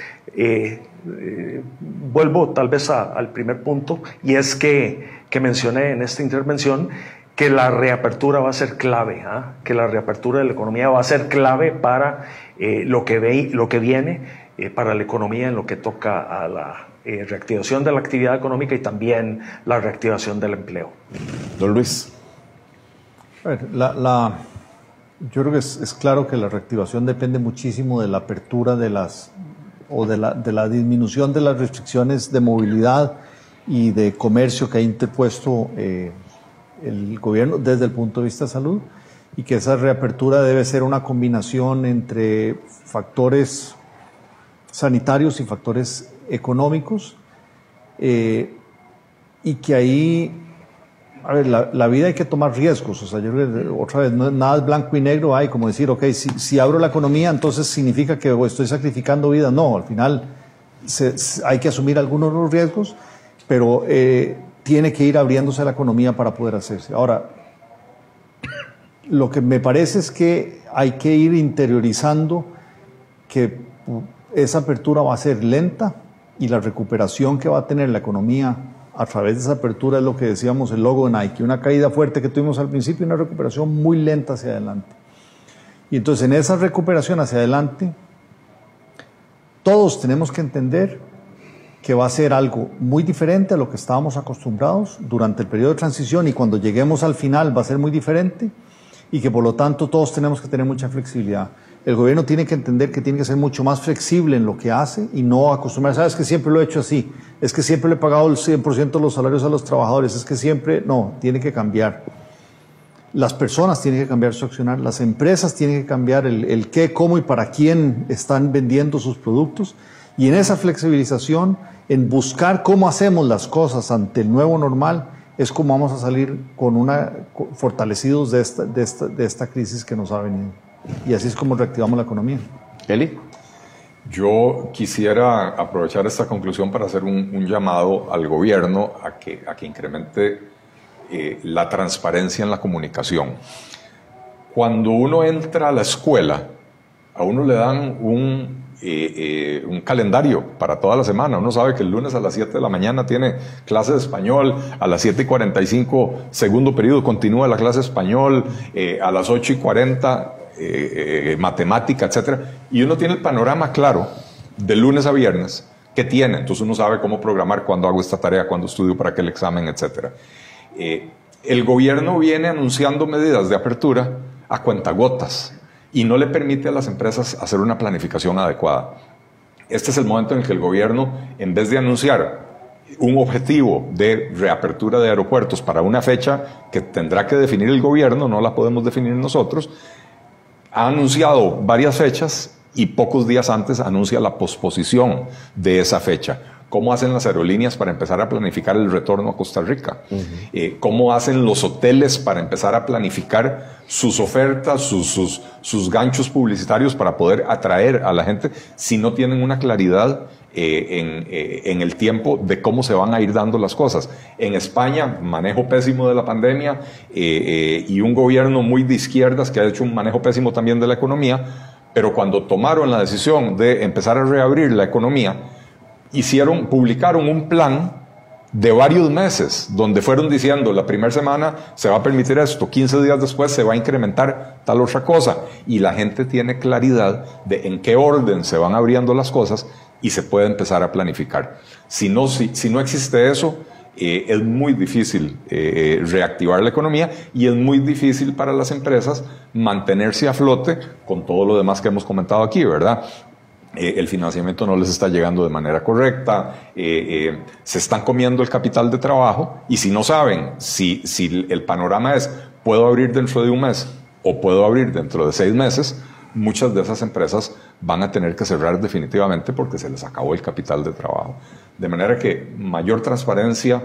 vuelvo tal vez al primer punto, y es que, que mencioné en esta intervención, que la reapertura va a ser clave, ¿eh? que la reapertura de la economía va a ser clave para eh, lo, que ve, lo que viene, eh, para la economía en lo que toca a la reactivación de la actividad económica y también la reactivación del empleo. Don Luis. La, la, yo creo que es, es, claro que la reactivación depende muchísimo de la apertura de las o de la, de la disminución de las restricciones de movilidad y de comercio que ha interpuesto eh, el gobierno desde el punto de vista de salud y que esa reapertura debe ser una combinación entre factores sanitarios y factores económicos. Eh, y que ahí, a ver, la, la, vida hay que tomar riesgos. O sea, yo otra vez, no, nada es blanco y negro, hay como decir, ok, si, si abro la economía, entonces significa que estoy sacrificando vida. No, al final se, hay que asumir algunos riesgos, pero eh, tiene que ir abriéndose la economía para poder hacerse. Ahora, lo que me parece es que hay que ir interiorizando que esa apertura va a ser lenta y la recuperación que va a tener la economía a través de esa apertura es lo que decíamos el logo de Nike, una caída fuerte que tuvimos al principio y una recuperación muy lenta hacia adelante. Y entonces en esa recuperación hacia adelante, todos tenemos que entender que va a ser algo muy diferente a lo que estábamos acostumbrados durante el periodo de transición y cuando lleguemos al final va a ser muy diferente y que por lo tanto todos tenemos que tener mucha flexibilidad. El gobierno tiene que entender que tiene que ser mucho más flexible en lo que hace y no acostumbrarse, sabes que siempre lo he hecho así, es que siempre le he pagado el 100% de los salarios a los trabajadores, es que siempre, no, tiene que cambiar. Las personas tienen que cambiar su accionar, las empresas tienen que cambiar el, el qué, cómo y para quién están vendiendo sus productos y en esa flexibilización, en buscar cómo hacemos las cosas ante el nuevo normal, es como vamos a salir con una, fortalecidos de esta, de, esta, de esta crisis que nos ha venido. Y así es como reactivamos la economía. Eli. Yo quisiera aprovechar esta conclusión para hacer un, un llamado al gobierno a que, a que incremente eh, la transparencia en la comunicación. Cuando uno entra a la escuela, a uno le dan un eh, un calendario para toda la semana. Uno sabe que el lunes a las 7 de la mañana tiene clase de español, a las 7 y 45 segundo periodo continúa la clase de español, eh, a las 8 y 40 eh, matemática, etc. Y uno tiene el panorama claro de lunes a viernes que tiene. Entonces uno sabe cómo programar cuándo hago esta tarea, cuándo estudio para aquel examen, etc. el gobierno viene anunciando medidas de apertura a cuentagotas y no le permite a las empresas hacer una planificación adecuada. Este es el momento en el que el gobierno, en vez de anunciar un objetivo de reapertura de aeropuertos para una fecha que tendrá que definir el gobierno, no la podemos definir nosotros, ha anunciado varias fechas y pocos días antes anuncia la posposición de esa fecha cómo hacen las aerolíneas para empezar a planificar el retorno a Costa Rica, eh, cómo hacen los hoteles para empezar a planificar sus ofertas, sus, sus, ganchos publicitarios para poder atraer a la gente si no tienen una claridad eh, en, eh, en, el tiempo de cómo se van a ir dando las cosas. En España, manejo pésimo de la pandemia y un gobierno muy de izquierdas que ha hecho un manejo pésimo también de la economía, pero cuando tomaron la decisión de empezar a reabrir la economía, hicieron, publicaron un plan de varios meses, donde fueron diciendo, la primera semana se va a permitir esto, 15 días después se va a incrementar tal otra cosa, y la gente tiene claridad de en qué orden se van abriendo las cosas y se puede empezar a planificar. Si no, si, no existe eso, eh, es muy difícil eh, reactivar la economía y es muy difícil para las empresas mantenerse a flote con todo lo demás que hemos comentado aquí, ¿verdad? Eh, el financiamiento no les está llegando de manera correcta, eh, eh, se están comiendo el capital de trabajo y si no saben si, si el panorama es puedo abrir dentro de un mes o puedo abrir dentro de seis meses, muchas de esas empresas van a tener que cerrar definitivamente porque se les acabó el capital de trabajo. De manera que mayor transparencia,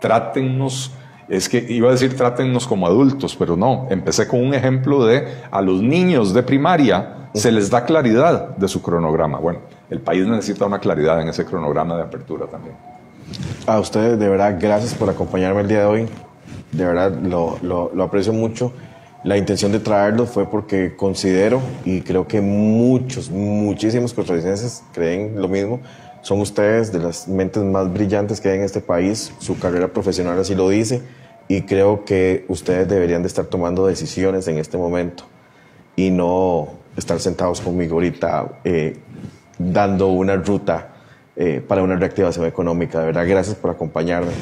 trátennos, es que iba a decir trátennos como adultos, pero no, empecé con un ejemplo de a los niños de primaria, se les da claridad de su cronograma. Bueno, el país necesita una claridad en ese cronograma de apertura también. A ustedes, de verdad, gracias por acompañarme el día de hoy. De verdad, lo, lo, aprecio mucho. La intención de traerlo fue porque considero, y creo que muchos, muchísimos costarricenses creen lo mismo, son ustedes de las mentes más brillantes que hay en este país, su carrera profesional así lo dice, y creo que ustedes deberían de estar tomando decisiones en este momento y no estar sentados conmigo ahorita eh, dando una ruta eh, para una reactivación económica. De verdad, gracias por acompañarme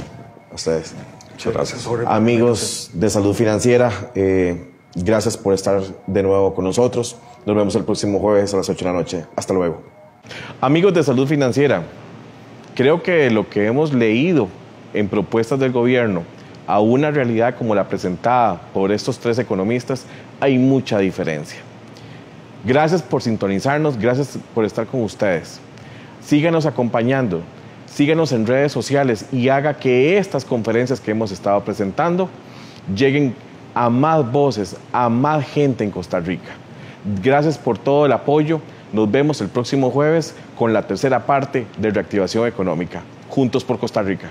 a ustedes. Muchas gracias. Amigos de Salud Financiera, eh, gracias por estar de nuevo con nosotros. Nos vemos el próximo jueves a las 8 de la noche. Hasta luego. Amigos de Salud Financiera, creo que lo que hemos leído en propuestas del gobierno a una realidad como la presentada por estos tres economistas, hay mucha diferencia. Gracias por sintonizarnos, gracias por estar con ustedes. Síganos acompañando. síguenos en redes sociales y haga que estas conferencias que hemos estado presentando lleguen a más voces, a más gente en Costa Rica. Gracias por todo el apoyo. Nos vemos el próximo jueves con la tercera parte de reactivación económica. Juntos por Costa Rica.